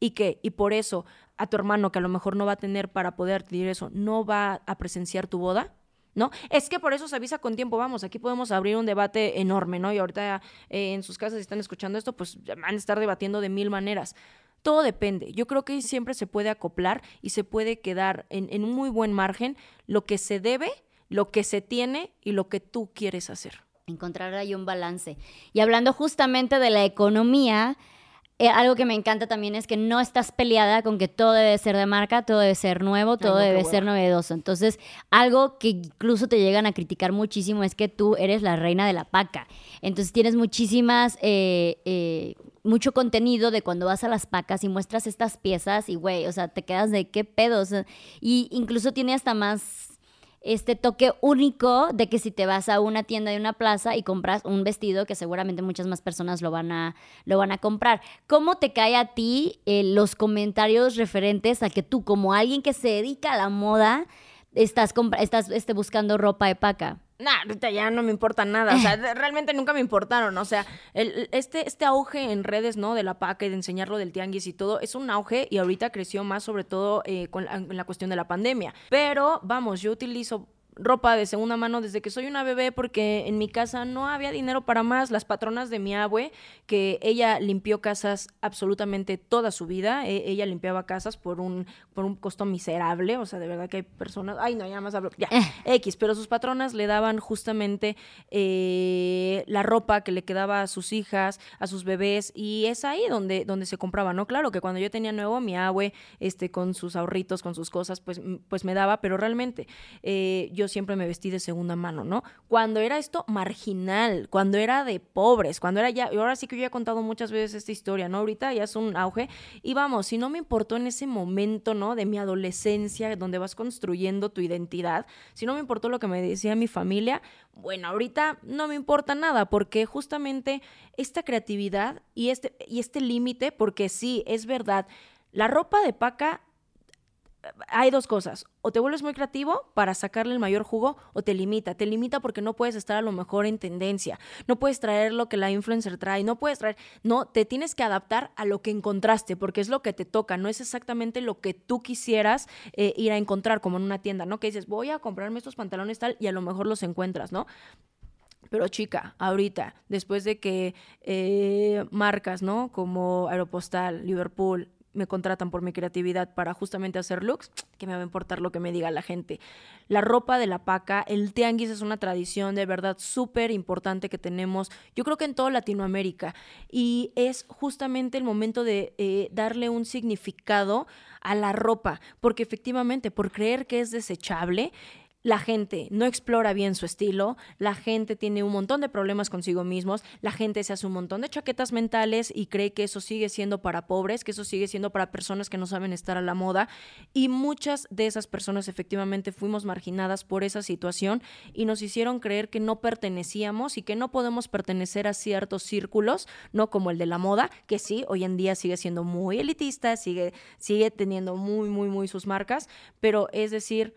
¿Y qué? Y por eso a tu hermano que a lo mejor no va a tener para poder decir eso, no va a presenciar tu boda, ¿no? Es que por eso se avisa con tiempo, vamos, aquí podemos abrir un debate enorme, ¿no? Y ahorita eh, en sus casas, si están escuchando esto, pues van a estar debatiendo de mil maneras. Todo depende. Yo creo que siempre se puede acoplar y se puede quedar en, un muy buen margen lo que se debe, lo que se tiene y lo que tú quieres hacer. Encontrar ahí un balance. Y hablando justamente de la economía, eh, algo que me encanta también es que no estás peleada con que todo debe ser de marca, todo debe ser nuevo, todo debe ser novedoso. Entonces, algo que incluso te llegan a criticar muchísimo es que tú eres la reina de la paca. Entonces, tienes muchísimas eh, eh, mucho contenido de cuando vas a las pacas y muestras estas piezas y, güey, o sea, te quedas de qué pedos. Y incluso tiene hasta más este toque único de que si te vas a una tienda de una plaza y compras un vestido que seguramente muchas más personas lo van a, lo van a comprar. ¿Cómo te cae a ti eh, los comentarios referentes a que tú como alguien que se dedica a la moda estás, estás este, buscando ropa de paca? Nah, ahorita ya no me importa nada. O sea, realmente nunca me importaron. O sea, este, este auge en redes, ¿no? De la paca y de enseñarlo del tianguis y todo, es un auge y ahorita creció más, sobre todo eh, con en la cuestión de la pandemia. Pero vamos, yo utilizo ropa de segunda mano desde que soy una bebé porque en mi casa no había dinero para más. Las patronas de mi abue, que ella limpió casas absolutamente toda su vida, e, ella limpiaba casas por un, por un costo miserable, o sea, de verdad que hay personas, ay no, ya más hablo, ya, eh. X, pero sus patronas le daban justamente eh, la ropa que le quedaba a sus hijas, a sus bebés, y es ahí donde, donde se compraba, ¿no? Claro que cuando yo tenía nuevo, mi abue, este, con sus ahorritos, con sus cosas, pues, pues me daba, pero realmente eh, yo yo siempre me vestí de segunda mano, ¿no? Cuando era esto marginal, cuando era de pobres, cuando era ya, y ahora sí que yo he contado muchas veces esta historia, ¿no? Ahorita ya es un auge. Y vamos, si no me importó en ese momento, ¿no? De mi adolescencia, donde vas construyendo tu identidad, si no me importó lo que me decía mi familia, bueno, ahorita no me importa nada, porque justamente esta creatividad y este, y este límite, porque sí, es verdad, la ropa de paca hay dos cosas. O te vuelves muy creativo para sacarle el mayor jugo o te limita. Te limita porque no puedes estar a lo mejor en tendencia. No puedes traer lo que la influencer trae. No puedes traer. No, te tienes que adaptar a lo que encontraste porque es lo que te toca. No es exactamente lo que tú quisieras eh, ir a encontrar como en una tienda, ¿no? Que dices, voy a comprarme estos pantalones tal y a lo mejor los encuentras, ¿no? Pero chica, ahorita, después de que eh, marcas, ¿no? Como Aeropostal, Liverpool, me contratan por mi creatividad para justamente hacer looks, que me va a importar lo que me diga la gente. La ropa de la paca, el tianguis es una tradición de verdad súper importante que tenemos, yo creo que en toda Latinoamérica, y es justamente el momento de eh, darle un significado a la ropa, porque efectivamente, por creer que es desechable, la gente no explora bien su estilo, la gente tiene un montón de problemas consigo mismos, la gente se hace un montón de chaquetas mentales y cree que eso sigue siendo para pobres, que eso sigue siendo para personas que no saben estar a la moda. Y muchas de esas personas efectivamente fuimos marginadas por esa situación y nos hicieron creer que no pertenecíamos y que no podemos pertenecer a ciertos círculos, no como el de la moda, que sí, hoy en día sigue siendo muy elitista, sigue sigue teniendo muy muy muy sus marcas, pero es decir,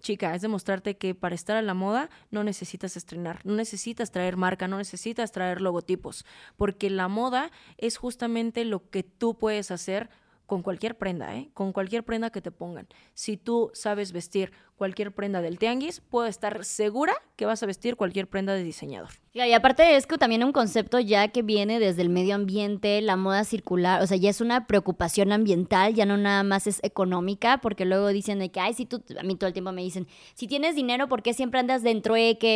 chica, es demostrarte que para estar a la moda no necesitas estrenar, no necesitas traer marca, no necesitas traer logotipos, porque la moda es justamente lo que tú puedes hacer con cualquier prenda, ¿eh? con cualquier prenda que te pongan. Si tú sabes vestir cualquier prenda del tianguis, puedo estar segura que vas a vestir cualquier prenda de diseñador. Y aparte es que también un concepto ya que viene desde el medio ambiente, la moda circular, o sea, ya es una preocupación ambiental, ya no nada más es económica, porque luego dicen de que, ay, si tú, a mí todo el tiempo me dicen, si tienes dinero, ¿por qué siempre andas de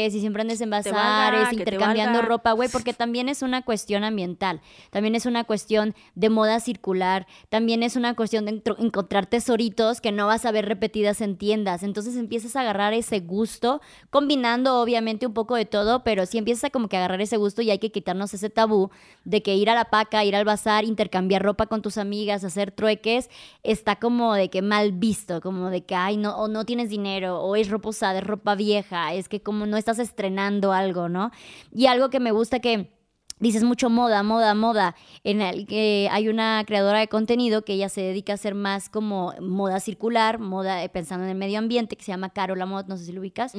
si siempre andas en bazares, intercambiando ropa, güey? Porque también es una cuestión ambiental, también es una cuestión de moda circular, también es una cuestión de encontrar tesoritos que no vas a ver repetidas en tiendas, entonces empiezas a agarrar ese gusto, combinando obviamente un poco de todo, pero si empiezas a como que agarrar ese gusto y hay que quitarnos ese tabú de que ir a la paca, ir al bazar, intercambiar ropa con tus amigas, hacer trueques, está como de que mal visto, como de que, ay, no, o no tienes dinero, o es ropa usada, es ropa vieja, es que como no estás estrenando algo, ¿no? Y algo que me gusta que dices mucho moda, moda, moda, en el que hay una creadora de contenido que ella se dedica a hacer más como moda circular, moda eh, pensando en el medio ambiente, que se llama Carola Mod, no sé si lo ubicas.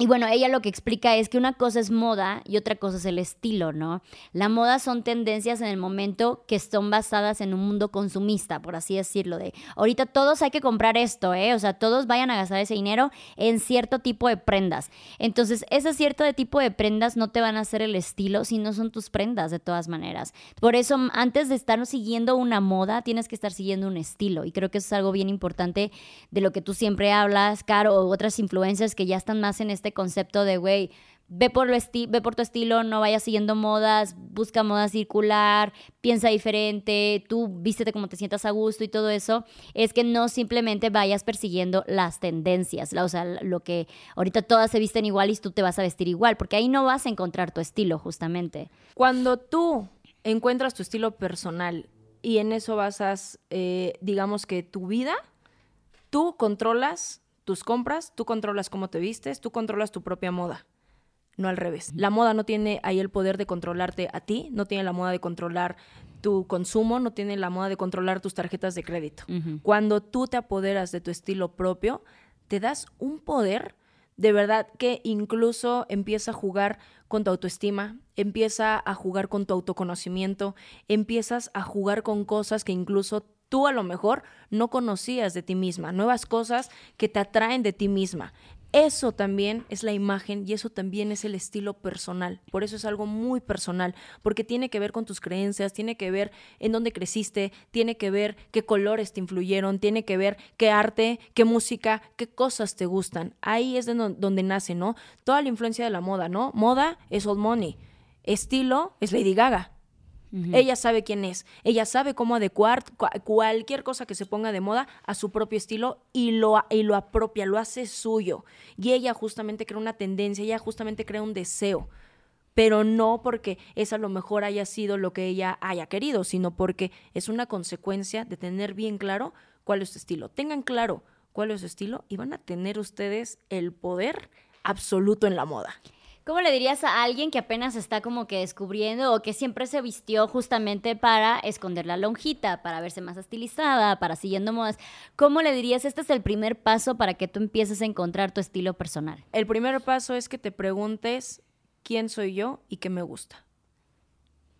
Y bueno, ella lo que explica es que una cosa es moda y otra cosa es el estilo, ¿no? La moda son tendencias en el momento que son basadas en un mundo consumista, por así decirlo, de ahorita todos hay que comprar esto, ¿eh? O sea, todos vayan a gastar ese dinero en cierto tipo de prendas. Entonces, ese cierto de tipo de prendas no te van a hacer el estilo si no son tus prendas de todas maneras. Por eso, antes de estar siguiendo una moda, tienes que estar siguiendo un estilo. Y creo que eso es algo bien importante de lo que tú siempre hablas, Caro, o otras influencias que ya están más en este este concepto de, güey, ve por, lo ve por tu estilo, no vayas siguiendo modas, busca moda circular, piensa diferente, tú vístete como te sientas a gusto y todo eso, es que no simplemente vayas persiguiendo las tendencias, o sea, lo que ahorita todas se visten igual y tú te vas a vestir igual, porque ahí no vas a encontrar tu estilo justamente. Cuando tú encuentras tu estilo personal y en eso basas, eh, digamos que tu vida, tú controlas tus compras, tú controlas cómo te vistes, tú controlas tu propia moda. No al revés. La moda no tiene ahí el poder de controlarte a ti, no tiene la moda de controlar tu consumo, no tiene la moda de controlar tus tarjetas de crédito. Cuando tú te apoderas de tu estilo propio, te das un poder de verdad que incluso empieza a jugar con tu autoestima, empieza a jugar con tu autoconocimiento, empiezas a jugar con cosas que incluso tú a lo mejor no conocías de ti misma, nuevas cosas que te atraen de ti misma. Eso también es la imagen y eso también es el estilo personal. Por eso es algo muy personal, porque tiene que ver con tus creencias, tiene que ver en dónde creciste, tiene que ver qué colores te influyeron, tiene que ver qué arte, qué música, qué cosas te gustan. Ahí es de donde nace, ¿no? Toda la influencia de la moda, ¿no? Moda es old money, estilo es Lady Gaga. Ella sabe quién es, ella sabe cómo adecuar cualquier cosa que se ponga de moda a su propio estilo y lo, y lo apropia, lo hace suyo. Y ella justamente crea una tendencia, ella justamente crea un deseo pero no porque esa a lo mejor haya sido lo que ella haya querido, sino porque es una consecuencia de tener bien claro cuál es su estilo. Tengan claro cuál es su estilo y van a tener ustedes el poder absoluto en la moda. ¿Cómo le dirías a alguien que apenas está como que descubriendo o que siempre se vistió justamente para esconder la lonjita, para verse más estilizada, para siguiendo modas? ¿Cómo le dirías, este es el primer paso para que tú empieces a encontrar tu estilo personal? El primer paso es que te preguntes quién soy yo y qué me gusta.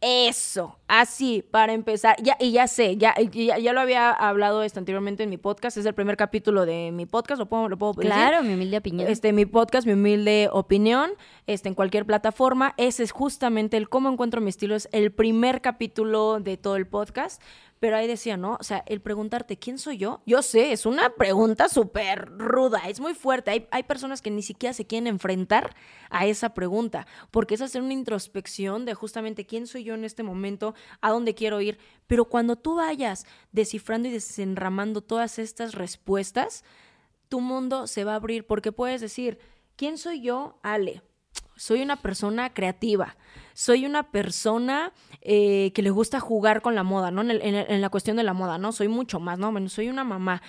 Eso, así, para empezar. Ya, y ya sé, ya, ya, lo había hablado esto anteriormente en mi podcast. Es el primer capítulo de mi podcast, lo puedo, lo puedo Claro, mi humilde opinión. Este, mi podcast, mi humilde opinión, este, en cualquier plataforma. Ese es justamente el cómo encuentro mi estilo. Es el primer capítulo de todo el podcast. Pero ahí decía, ¿no? O sea, el preguntarte, ¿quién soy yo? Yo sé, es una pregunta súper ruda, es muy fuerte. Hay, hay, personas que ni siquiera se quieren enfrentar a esa pregunta, porque es hacer una introspección de justamente quién soy yo en este momento, a dónde quiero ir. Pero cuando tú vayas descifrando y desenramando todas estas respuestas, tu mundo se va a abrir, porque puedes decir, ¿quién soy yo? Ale soy una persona creativa, soy una persona eh, que le gusta jugar con la moda, ¿no? En, la cuestión de la moda, ¿no? Soy mucho más, ¿no? soy una mamá,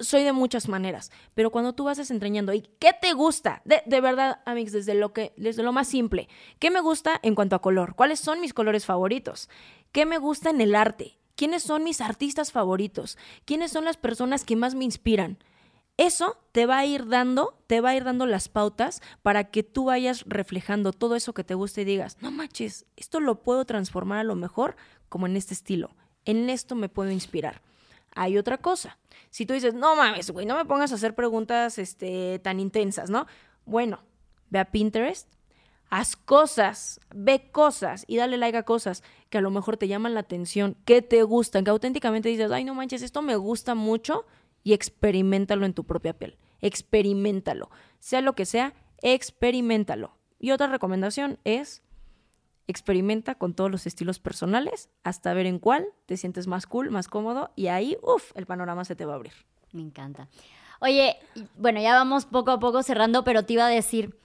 soy de muchas maneras, pero cuando tú vas desentrañando, ¿y qué te gusta? De, de, verdad, amigos, desde lo, que, desde lo más simple, ¿qué me gusta en cuanto a color? ¿Cuáles son mis colores favoritos? ¿Qué me gusta en el arte? ¿Quiénes son mis artistas favoritos? ¿Quiénes son las personas que más me inspiran? Eso te va a ir dando, te va a ir dando las pautas para que tú vayas reflejando todo eso que te gusta y digas, no manches, esto lo puedo transformar a lo mejor como en este estilo, en esto me puedo inspirar. Hay otra cosa. Si tú dices, no mames, güey, no me pongas a hacer preguntas este, tan intensas, ¿no? Bueno, ve a Pinterest, haz cosas, ve cosas y dale like a cosas que a lo mejor te llaman la atención, que te gustan, que auténticamente dices, ay, no manches, esto me gusta mucho y experimentalo en tu propia piel. Experimentalo. Sea lo que sea, experimentalo. Y otra recomendación es experimenta con todos los estilos personales hasta ver en cuál te sientes más cool, más cómodo y ahí, uff, el panorama se te va a abrir. Me encanta. Oye, bueno, ya vamos poco a poco cerrando, pero te iba a decir,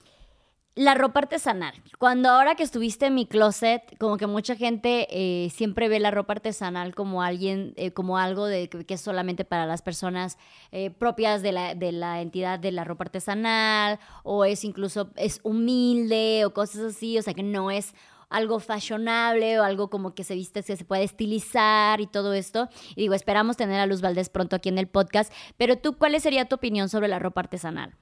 la ropa artesanal. Cuando ahora que estuviste en mi closet, como que mucha gente eh, siempre ve la ropa artesanal como alguien, eh, como algo de, que es solamente para las personas eh, propias de la, de la, entidad de la ropa artesanal, o es incluso, es humilde, o cosas así, o sea que no es algo fashionable o algo como que se viste, que se puede estilizar y todo esto. Y digo, esperamos tener a Luz Valdés pronto aquí en el podcast, pero tú, ¿cuál sería tu opinión sobre la ropa artesanal?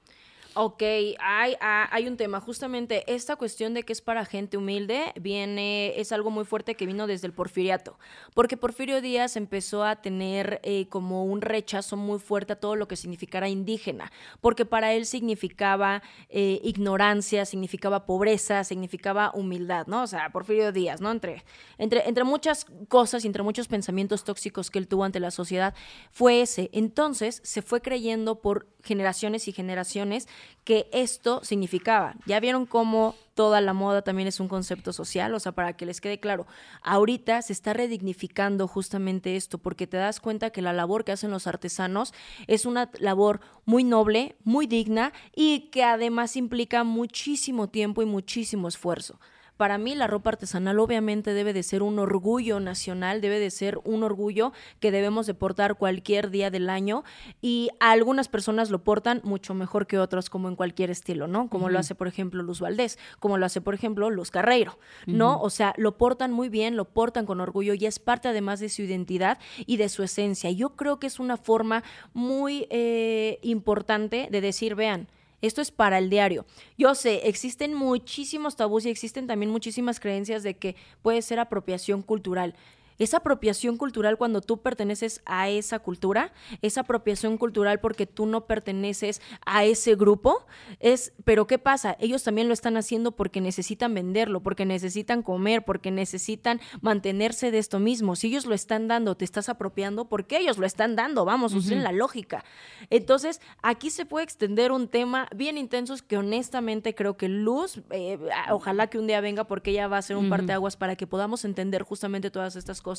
Ok, hay, ah, hay un tema. Justamente esta cuestión de que es para gente humilde viene, es algo muy fuerte que vino desde el porfiriato. Porque Porfirio Díaz empezó a tener eh, como un rechazo muy fuerte a todo lo que significara indígena. Porque para él significaba eh, ignorancia, significaba pobreza, significaba humildad, ¿no? O sea, Porfirio Díaz, ¿no? Entre, entre, entre muchas cosas y entre muchos pensamientos tóxicos que él tuvo ante la sociedad, fue ese. Entonces se fue creyendo por generaciones y generaciones que esto significaba. Ya vieron cómo toda la moda también es un concepto social, o sea, para que les quede claro, ahorita se está redignificando justamente esto, porque te das cuenta que la labor que hacen los artesanos es una labor muy noble, muy digna y que además implica muchísimo tiempo y muchísimo esfuerzo. Para mí la ropa artesanal obviamente debe de ser un orgullo nacional, debe de ser un orgullo que debemos de portar cualquier día del año y algunas personas lo portan mucho mejor que otros como en cualquier estilo, ¿no? Como lo hace por ejemplo Luz Valdés, como lo hace por ejemplo Luz Carreiro, ¿no? O sea, lo portan muy bien, lo portan con orgullo y es parte además de su identidad y de su esencia. Yo creo que es una forma muy eh, importante de decir, vean, esto es para el diario. Yo sé, existen muchísimos tabús y existen también muchísimas creencias de que puede ser apropiación cultural. Es apropiación cultural cuando tú perteneces a esa cultura, es apropiación cultural porque tú no perteneces a ese grupo. Es, pero ¿qué pasa? Ellos también lo están haciendo porque necesitan venderlo, porque necesitan comer, porque necesitan mantenerse de esto mismo. Si ellos lo están dando, te estás apropiando porque ellos lo están dando. Vamos, usen la lógica. Entonces, aquí se puede extender un tema bien intenso que honestamente creo que Luz, eh, ojalá que un día venga porque ella va a ser un parteaguas para que podamos entender justamente todas estas cosas,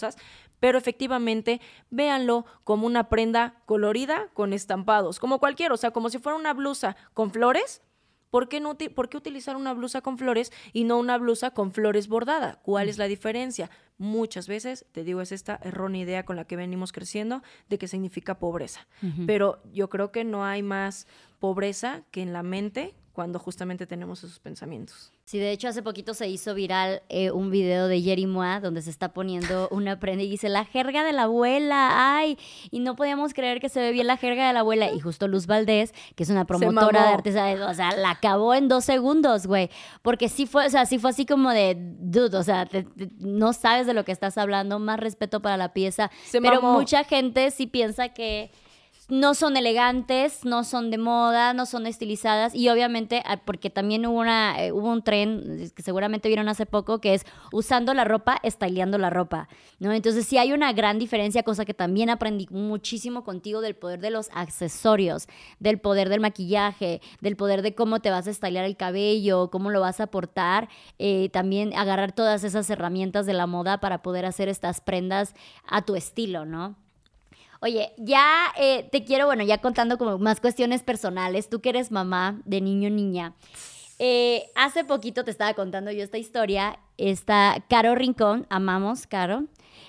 pero efectivamente véanlo como una prenda colorida con estampados, como cualquier, o sea, como si fuera una blusa con flores, ¿Por qué, no, ¿Por qué utilizar una blusa con flores y no una blusa con flores bordada? ¿Cuál es la diferencia? Muchas veces, te digo, es esta errónea idea con la que venimos creciendo de que significa pobreza. Pero yo creo que no hay más pobreza que en la mente cuando justamente tenemos esos pensamientos. Sí, de hecho hace poquito se hizo viral eh, un video de Jerry Moa donde se está poniendo una prenda y dice la jerga de la abuela, ay, y no podíamos creer que se ve bien la jerga de la abuela y justo Luz Valdés, que es una promotora de artes, o sea, la acabó en dos segundos, güey, porque sí fue, o sea, sí fue así como de, dude, o sea, no sabes de lo que estás hablando, más respeto para la pieza, pero mucha gente sí piensa que no son elegantes, no son de moda, no son estilizadas y obviamente ah, porque también hubo una eh, hubo un tren que seguramente vieron hace poco que es usando la ropa, estileando la ropa, ¿no? Entonces sí hay una gran diferencia, cosa que también aprendí muchísimo contigo del poder de los accesorios, del poder del maquillaje, del poder de cómo te vas a estilear el cabello, cómo lo vas a portar, eh, también agarrar todas esas herramientas de la moda para poder hacer estas prendas a tu estilo, ¿no? Oye, ya eh, te quiero, bueno, ya contando como más cuestiones personales, tú que eres mamá de niño niña. Eh, hace poquito te estaba contando yo esta historia. Está Caro Rincón, amamos Caro.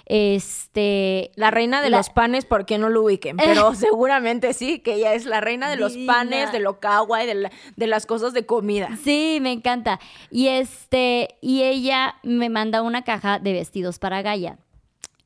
Este, la reina de los panes, ¿por qué no lo ubiquen? Pero seguramente sí, que ella es la reina de los panes, de lo kawaii, de, de las cosas de comida. Sí, me encanta. Y este, y ella me manda una caja de vestidos para Gaia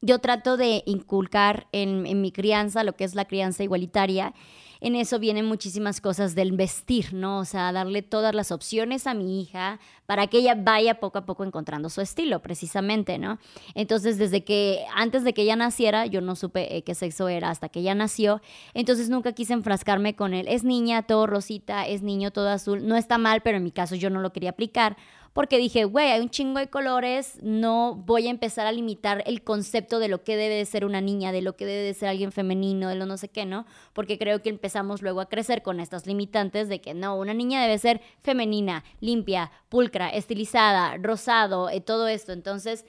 yo trato de inculcar en, mi crianza lo que es la crianza igualitaria. En eso vienen muchísimas cosas del vestir, ¿no? O sea, darle todas las opciones a mi hija para que ella vaya poco a poco encontrando su estilo, precisamente, ¿no? Entonces, desde que, antes de que ella naciera, yo no supe eh, qué sexo era hasta que ella nació, entonces nunca quise enfrascarme con él. Es niña, todo rosita, es niño, todo azul. No está mal, pero en mi caso yo no lo quería aplicar porque dije, güey, hay un chingo de colores, no voy a empezar a limitar el concepto de lo que debe de ser una niña, de lo que debe de ser alguien femenino, de lo no sé qué, ¿no? Porque creo que empezamos luego a crecer con estas limitantes de que no, una niña debe ser femenina, limpia, pulcra, estilizada, rosado, eh, todo esto. Entonces,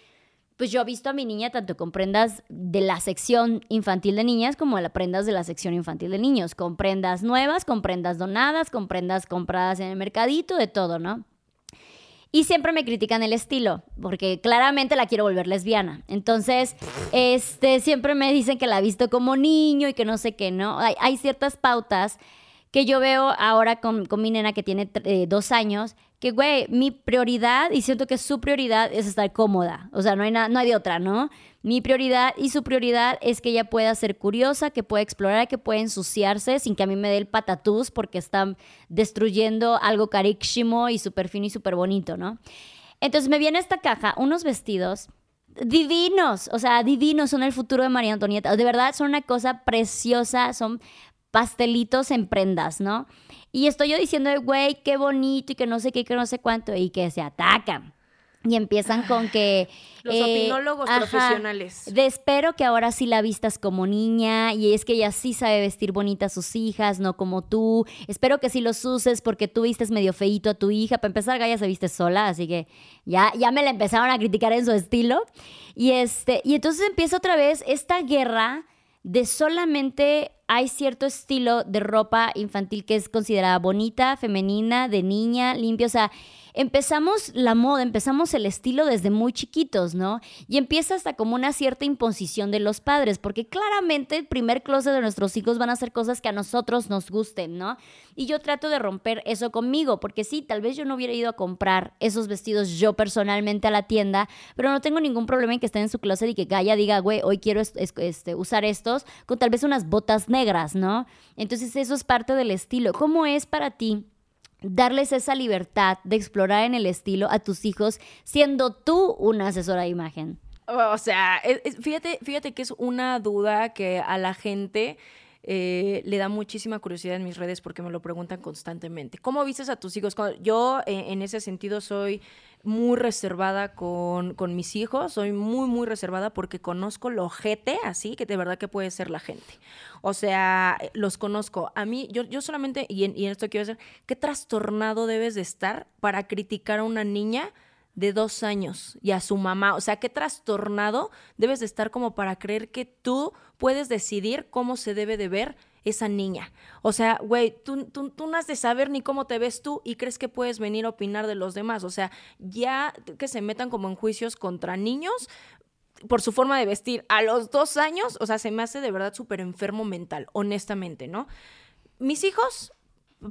pues yo he visto a mi niña tanto con prendas de la sección infantil de niñas como las prendas de la sección infantil de niños, con prendas nuevas, con prendas donadas, con prendas compradas en el mercadito, de todo, ¿no? Y siempre me critican el estilo, porque claramente la quiero volver lesbiana. Entonces, este, siempre me dicen que la visto como niño y que no sé qué, ¿no? Hay, ciertas pautas que yo veo ahora con, mi nena que tiene eh, dos años, que, güey, mi prioridad, y siento que su prioridad es estar cómoda. O sea, no hay, no hay de otra, ¿no? Mi prioridad y su prioridad es que ella pueda ser curiosa, que pueda explorar, que pueda ensuciarse sin que a mí me dé el patatús porque están destruyendo algo carísimo y súper fino y súper bonito, ¿no? Entonces me viene esta caja, unos vestidos divinos, o sea, divinos, son el futuro de María Antonieta. De verdad, son una cosa preciosa, son pastelitos en prendas, ¿no? Y estoy yo diciendo, güey, qué bonito y que no sé qué, que no sé cuánto, y que se atacan. Y empiezan con que... Los eh, opinólogos profesionales. De espero que ahora sí la vistas como niña y es que ella sí sabe vestir bonita a sus hijas, no como tú. Espero que sí los uses porque tú vistes medio feito a tu hija. Para empezar, Gaia se viste sola, así que ya, ya me la empezaron a criticar en su estilo. Y, este, y entonces empieza otra vez esta guerra de solamente hay cierto estilo de ropa infantil que es considerada bonita, femenina, de niña, limpia, o sea, empezamos la moda, empezamos el estilo desde muy chiquitos, ¿no? Y empieza hasta como una cierta imposición de los padres, porque claramente el primer closet de nuestros hijos van a hacer cosas que a nosotros nos gusten, ¿no? Y yo trato de romper eso conmigo, porque sí, tal vez yo no hubiera ido a comprar esos vestidos yo personalmente a la tienda, pero no tengo ningún problema en que estén en su closet y que Gaia diga, güey, hoy quiero este, usar estos con tal vez unas botas negras, ¿no? Entonces eso es parte del estilo. ¿Cómo es para ti? Darles esa libertad de explorar en el estilo a tus hijos siendo tú una asesora de imagen? O sea, fíjate, fíjate que es una duda que a la gente eh, le da muchísima curiosidad en mis redes porque me lo preguntan constantemente. ¿Cómo vistes a tus hijos? Yo eh, en ese sentido soy muy reservada con, con mis hijos, soy muy, muy reservada porque conozco lo ojete así que de verdad que puede ser la gente. O sea, eh, los conozco. A mí, yo, yo solamente, y en, y en esto quiero decir, ¿qué trastornado debes de estar para criticar a una niña? de dos años y a su mamá. O sea, qué trastornado debes de estar como para creer que tú puedes decidir cómo se debe de ver esa niña. O sea, güey, tú, tú, tú no has de saber ni cómo te ves tú y crees que puedes venir a opinar de los demás. O sea, ya que se metan como en juicios contra niños por su forma de vestir a los dos años, o sea, se me hace de verdad súper enfermo mental, honestamente, ¿no? Mis hijos,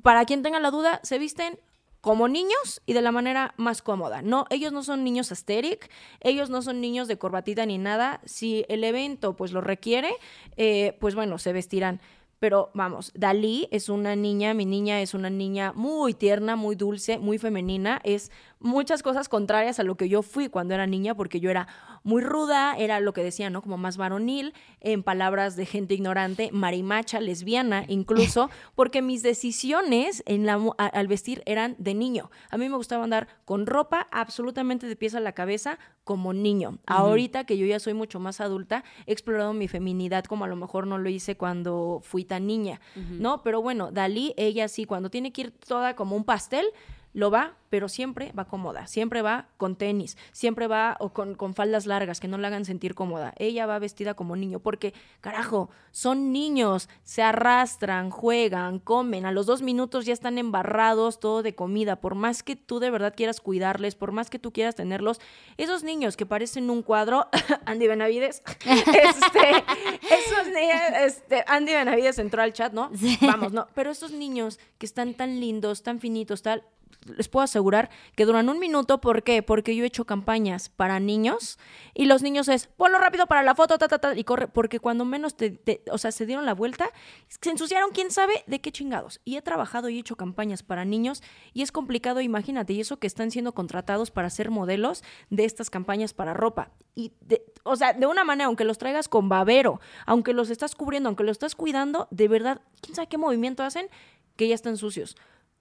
para quien tenga la duda, se visten como niños y de la manera más cómoda. No, ellos no son niños asteric, ellos no son niños de corbatita ni nada. Si el evento pues lo requiere, eh, pues bueno, se vestirán. Pero vamos, Dalí es una niña, mi niña es una niña muy tierna, muy dulce, muy femenina. Es muchas cosas contrarias a lo que yo fui cuando era niña, porque yo era muy ruda, era lo que decía, ¿no? Como más varonil, en palabras de gente ignorante, marimacha, lesbiana, incluso, porque mis decisiones en la, a- al vestir eran de niño. A mí me gustaba andar con ropa absolutamente de pies a la cabeza como niño. Ahorita que yo ya soy mucho más adulta, he explorado mi feminidad como a lo mejor no lo hice cuando fui tan niña, ¿no? Pero bueno, Dalí, ella sí, cuando tiene que ir toda como un pastel, lo va, pero siempre va cómoda, siempre va con tenis, siempre va o con, con faldas largas que no la hagan sentir cómoda. Ella va vestida como niño, porque, carajo, son niños, se arrastran, juegan, comen, a los dos minutos ya están embarrados todo de comida. Por más que tú de verdad quieras cuidarles, por más que tú quieras tenerlos, esos niños que parecen un cuadro, Andy Benavides, este, esos niños, este, Andy Benavides entró al chat, ¿no? Sí. Vamos, no, pero esos niños que están tan lindos, tan finitos, tal, les puedo asegurar que duran un minuto. ¿Por qué? Porque yo he hecho campañas para niños y los niños es, ponlo rápido para la foto, ta, ta, ta, y corre, porque cuando menos te, te- o sea, se dieron la vuelta, se ensuciaron quién sabe de qué chingados. Y he trabajado y he hecho campañas para niños y es complicado, imagínate, y eso que están siendo contratados para ser modelos de estas campañas para ropa. Y, de- o sea, de una manera, aunque los traigas con babero, aunque los estás cubriendo, aunque los estás cuidando, de verdad, quién sabe qué movimiento hacen, que ya están sucios.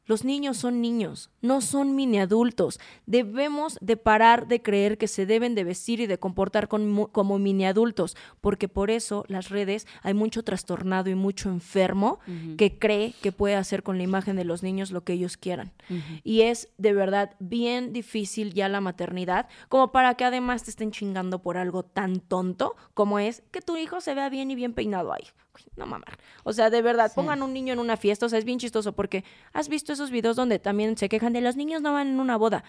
Los niños son niños, no son mini adultos. Debemos de parar de creer que se deben de vestir y de comportar como, como mini adultos, porque por eso las redes hay mucho trastornado y mucho enfermo que cree que puede hacer con la imagen de los niños lo que ellos quieran. Y es de verdad bien difícil ya la maternidad, como para que además te estén chingando por algo tan tonto como es que tu hijo se vea bien y bien peinado ahí. No mamar. O sea, de verdad, pongan un niño en una fiesta, o sea, es bien chistoso porque has visto esos videos donde también se quejan de los niños no van en una boda.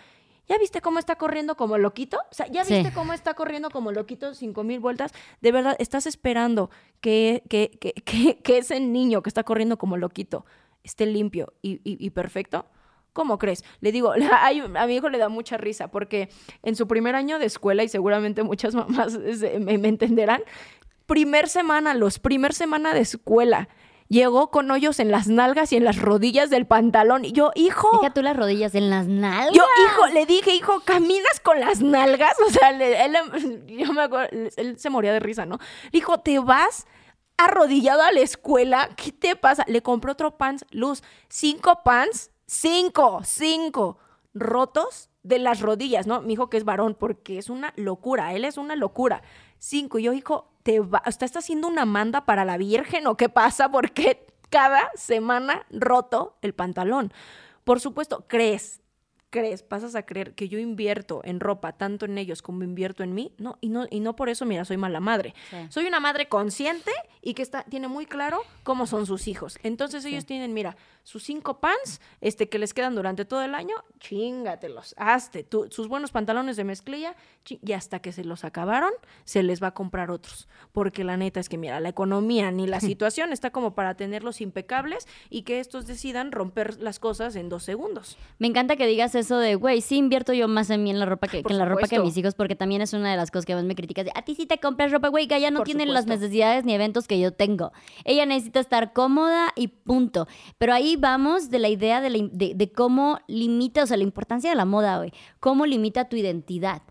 ¿Ya viste cómo está corriendo como loquito? O sea, ¿ya Sí. viste cómo está corriendo como loquito cinco mil vueltas? De verdad, estás esperando que, que, que, que, que ese niño que está corriendo como loquito esté limpio y, y- y perfecto. ¿Cómo crees? Le digo, hay- a mi hijo le da mucha risa porque en su primer año de escuela, y seguramente muchas mamás me, me entenderán, primer semana, los primer semana de escuela, llegó con hoyos en las nalgas y en las rodillas del pantalón. Y yo, hijo, Deja tú las rodillas en las nalgas. yo, hijo, le dije, hijo, ¿caminas con las nalgas? O sea, le- él, yo me acuerdo, él se moría de risa, ¿no? Dijo, ¿te vas arrodillado a la escuela? ¿Qué te pasa? Le compré otro pants, Luz, cinco pants, cinco, cinco, rotos de las rodillas, ¿no? Mi hijo que es varón, porque es una locura, él es una locura. Cinco, y yo, hijo, ¿te va, ¿estás haciendo una manda para la Virgen o qué pasa? Porque cada semana roto el pantalón. Por supuesto, crees, crees, pasas a creer que yo invierto en ropa, tanto en ellos como invierto en mí, no, y no, y no por eso, mira, soy mala madre. Sí. Soy una madre consciente y que está, tiene muy claro cómo son sus hijos. Entonces ellos tienen, mira, sus cinco pants, este, que les quedan durante todo el año, chingatelos, hazte. Tú- sus buenos pantalones de mezclilla, y hasta que se los acabaron, se les va a comprar otros. Porque la neta es que, mira, la economía ni la situación está como para tenerlos impecables y que estos decidan romper las cosas en dos segundos. Me encanta que digas eso de, güey, sí invierto yo más en mí en la ropa que, en la ropa que mis hijos, porque también es una de las cosas que más me criticas. De, a ti sí te compras ropa, güey, que ella no Por tiene las necesidades ni eventos que yo tengo. Ella necesita estar cómoda y punto. Pero ahí vamos de la idea de, la de- de cómo limita, o sea, la importancia de la moda, güey. Cómo limita tu identidad.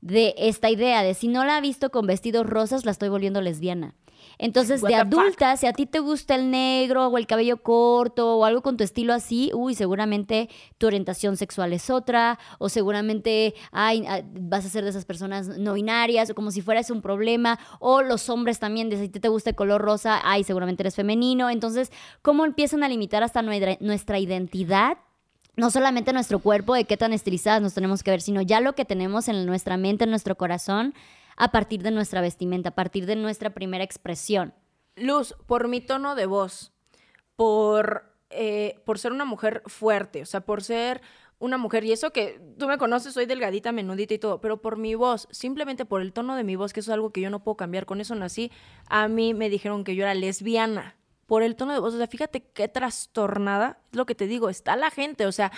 de esta idea de si no la ha visto con vestidos rosas, la estoy volviendo lesbiana. Entonces, What de adulta, si a ti te gusta el negro o el cabello corto o algo con tu estilo así, uy, seguramente tu orientación sexual es otra, o seguramente ay, ah, vas a ser de esas personas no binarias, o como si fueras un problema, o los hombres también, de si te gusta el color rosa, ay, seguramente eres femenino. Entonces, ¿cómo empiezan a limitar hasta nuestra identidad? no solamente nuestro cuerpo, de qué tan estilizadas nos tenemos que ver, sino ya lo que tenemos en nuestra mente, en nuestro corazón, a partir de nuestra vestimenta, a partir de nuestra primera expresión. Luz, por mi tono de voz, por, eh, por ser una mujer fuerte, o sea, por ser una mujer, y eso que tú me conoces, soy delgadita, menudita y todo, pero por mi voz, simplemente por el tono de mi voz, que eso es algo que yo no puedo cambiar, con eso nací, a mí me dijeron que yo era lesbiana, por el tono de voz, o sea, fíjate qué trastornada, es lo que te digo, está la gente, o sea,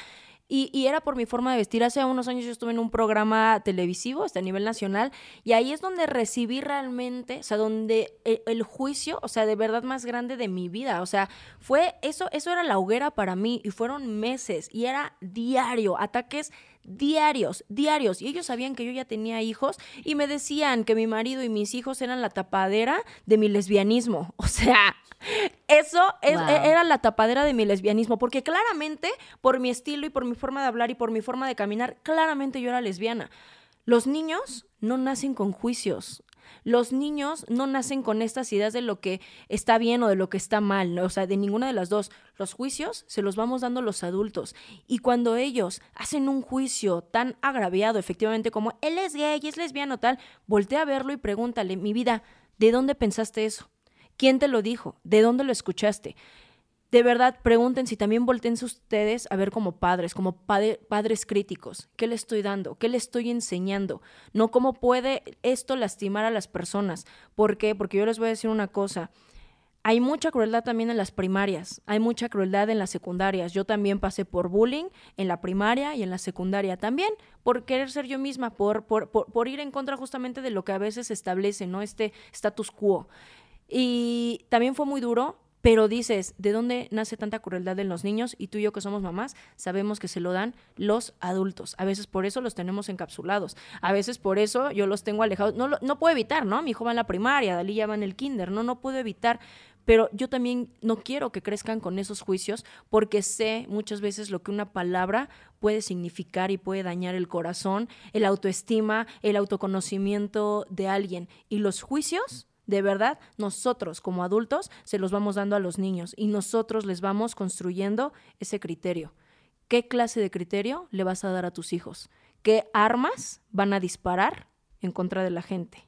y, y, era por mi forma de vestir. Hace unos años yo estuve en un programa televisivo, hasta a nivel nacional, y ahí es donde recibí realmente, o sea, donde el, el, juicio, o sea, de verdad más grande de mi vida. O sea, fue eso, eso era la hoguera para mí, y fueron meses, y era diario, ataques diarios, diarios. Y ellos sabían que yo ya tenía hijos y me decían que mi marido y mis hijos eran la tapadera de mi lesbianismo. O sea, eso es, wow. era la tapadera de mi lesbianismo, porque claramente por mi estilo y por mi forma de hablar y por mi forma de caminar, claramente yo era lesbiana. Los niños no nacen con juicios. Los niños no nacen con estas ideas de lo que está bien o de lo que está mal, o sea, de ninguna de las dos. Los juicios se los vamos dando los adultos. Y cuando ellos hacen un juicio tan agraviado, efectivamente, como él es gay, es lesbiano, tal, voltea a verlo y pregúntale, mi vida, ¿de dónde pensaste eso? ¿Quién te lo dijo? ¿De dónde lo escuchaste? De verdad, pregunten si también volteen ustedes a ver como padres, como padre, padres críticos. ¿Qué le estoy dando? ¿Qué le estoy enseñando? No cómo puede esto lastimar a las personas. ¿Por qué? Porque yo les voy a decir una cosa. Hay mucha crueldad también en las primarias, hay mucha crueldad en las secundarias. Yo también pasé por bullying en la primaria y en la secundaria también, por querer ser yo misma, por, por, ir en contra justamente de lo que a veces establece, ¿no? Este status quo. Y también fue muy duro, pero dices, ¿de dónde nace tanta crueldad en los niños? Y tú y yo que somos mamás, sabemos que se lo dan los adultos. A veces por eso los tenemos encapsulados. A veces por eso yo los tengo alejados. No, no puedo evitar, ¿no? Mi hijo va en la primaria, Dalí ya va en el kinder. No, no puedo evitar. Pero yo también no quiero que crezcan con esos juicios porque sé muchas veces lo que una palabra puede significar y puede dañar el corazón, el autoestima, el autoconocimiento de alguien. Y los juicios de verdad, nosotros como adultos se los vamos dando a los niños y nosotros les vamos construyendo ese criterio. ¿Qué clase de criterio le vas a dar a tus hijos? ¿Qué armas van a disparar en contra de la gente?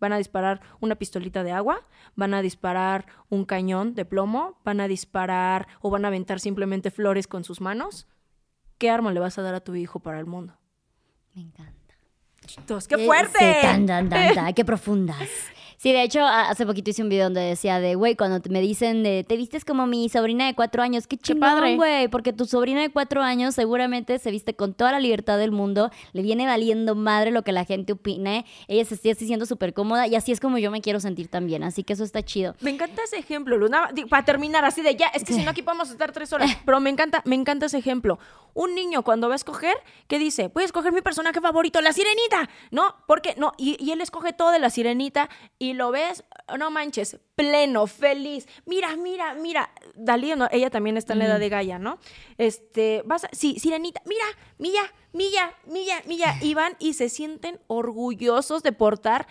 ¿Van a disparar una pistolita de agua? ¿Van a disparar un cañón de plomo? ¿Van a disparar o van a aventar simplemente flores con sus manos? ¿Qué arma le vas a dar a tu hijo para el mundo? Me encanta. ¡Qué fuerte! Tan, tan, tan, ¡Qué profundas! Sí, de hecho, hace poquito hice un video donde decía de, güey, cuando me dicen de, te vistes como mi sobrina de cuatro años, qué chingón, güey, porque tu sobrina de cuatro años seguramente se viste con toda la libertad del mundo, le viene valiendo madre lo que la gente opine, ella se está sintiendo súper cómoda y así es como yo me quiero sentir también, así que eso está chido. Me encanta ese ejemplo, Luna, para terminar así de ya, es que si no aquí podemos estar tres horas, pero me encanta, me encanta ese ejemplo. Un niño cuando va a escoger, ¿qué dice? Voy a escoger mi personaje favorito, la sirenita, ¿no? Porque no, y, y él escoge todo de la sirenita y lo ves no manches, pleno, feliz. Mira, mira, mira. Dalí, no, ella también está en la edad de Gaia, ¿no? Este, vas a, sí, Sirenita, mira, milla, milla, milla, milla. Y van y se sienten orgullosos de portar.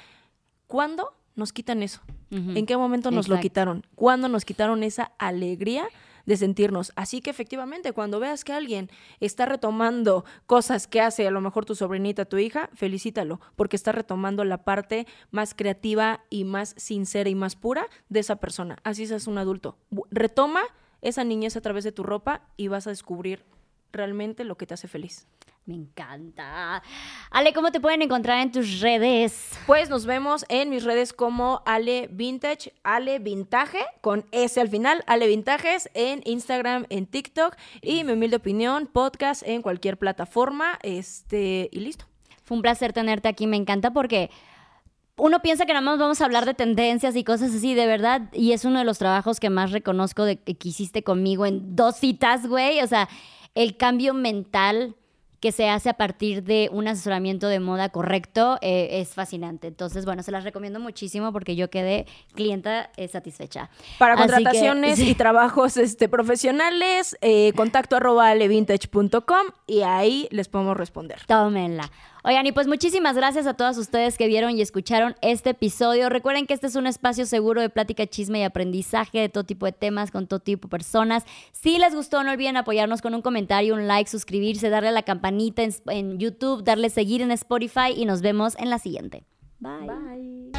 ¿Cuándo nos quitan eso? Uh -huh. ¿En qué momento nos Exacto. lo quitaron? ¿Cuándo nos quitaron esa alegría? De sentirnos. Así que efectivamente, cuando veas que alguien está retomando cosas que hace a lo mejor tu sobrinita, tu hija, felicítalo, porque está retomando la parte más creativa y más sincera y más pura de esa persona. Así seas un adulto. Retoma esa niñez a través de tu ropa y vas a descubrir realmente lo que te hace feliz. Me encanta. Ale, ¿cómo te pueden encontrar en tus redes? Pues nos vemos en mis redes como Ale Vintage, Ale Vintage, con S al final, Ale Vintajes, en Instagram, en TikTok y mi humilde opinión, podcast en cualquier plataforma. Este, y listo. Fue un placer tenerte aquí, me encanta porque uno piensa que nada más vamos a hablar de tendencias y cosas así, de verdad, y es uno de los trabajos que más reconozco de que hiciste conmigo en dos citas, güey. O sea, el cambio mental que se hace a partir de un asesoramiento de moda correcto eh, es fascinante. Entonces, bueno, se las recomiendo muchísimo porque yo quedé clienta eh, satisfecha. Para Así que, contrataciones sí. y trabajos este, profesionales, eh, contacto arroba levintage.com y ahí les podemos responder. Tómenla. Oigan, y pues muchísimas gracias a todas ustedes que vieron y escucharon este episodio. Recuerden que este es un espacio seguro de plática, chisme y aprendizaje de todo tipo de temas con todo tipo de personas. Si les gustó, no olviden apoyarnos con un comentario, un like, suscribirse, darle a la campanita en, en YouTube, darle seguir en Spotify y nos vemos en la siguiente. Bye.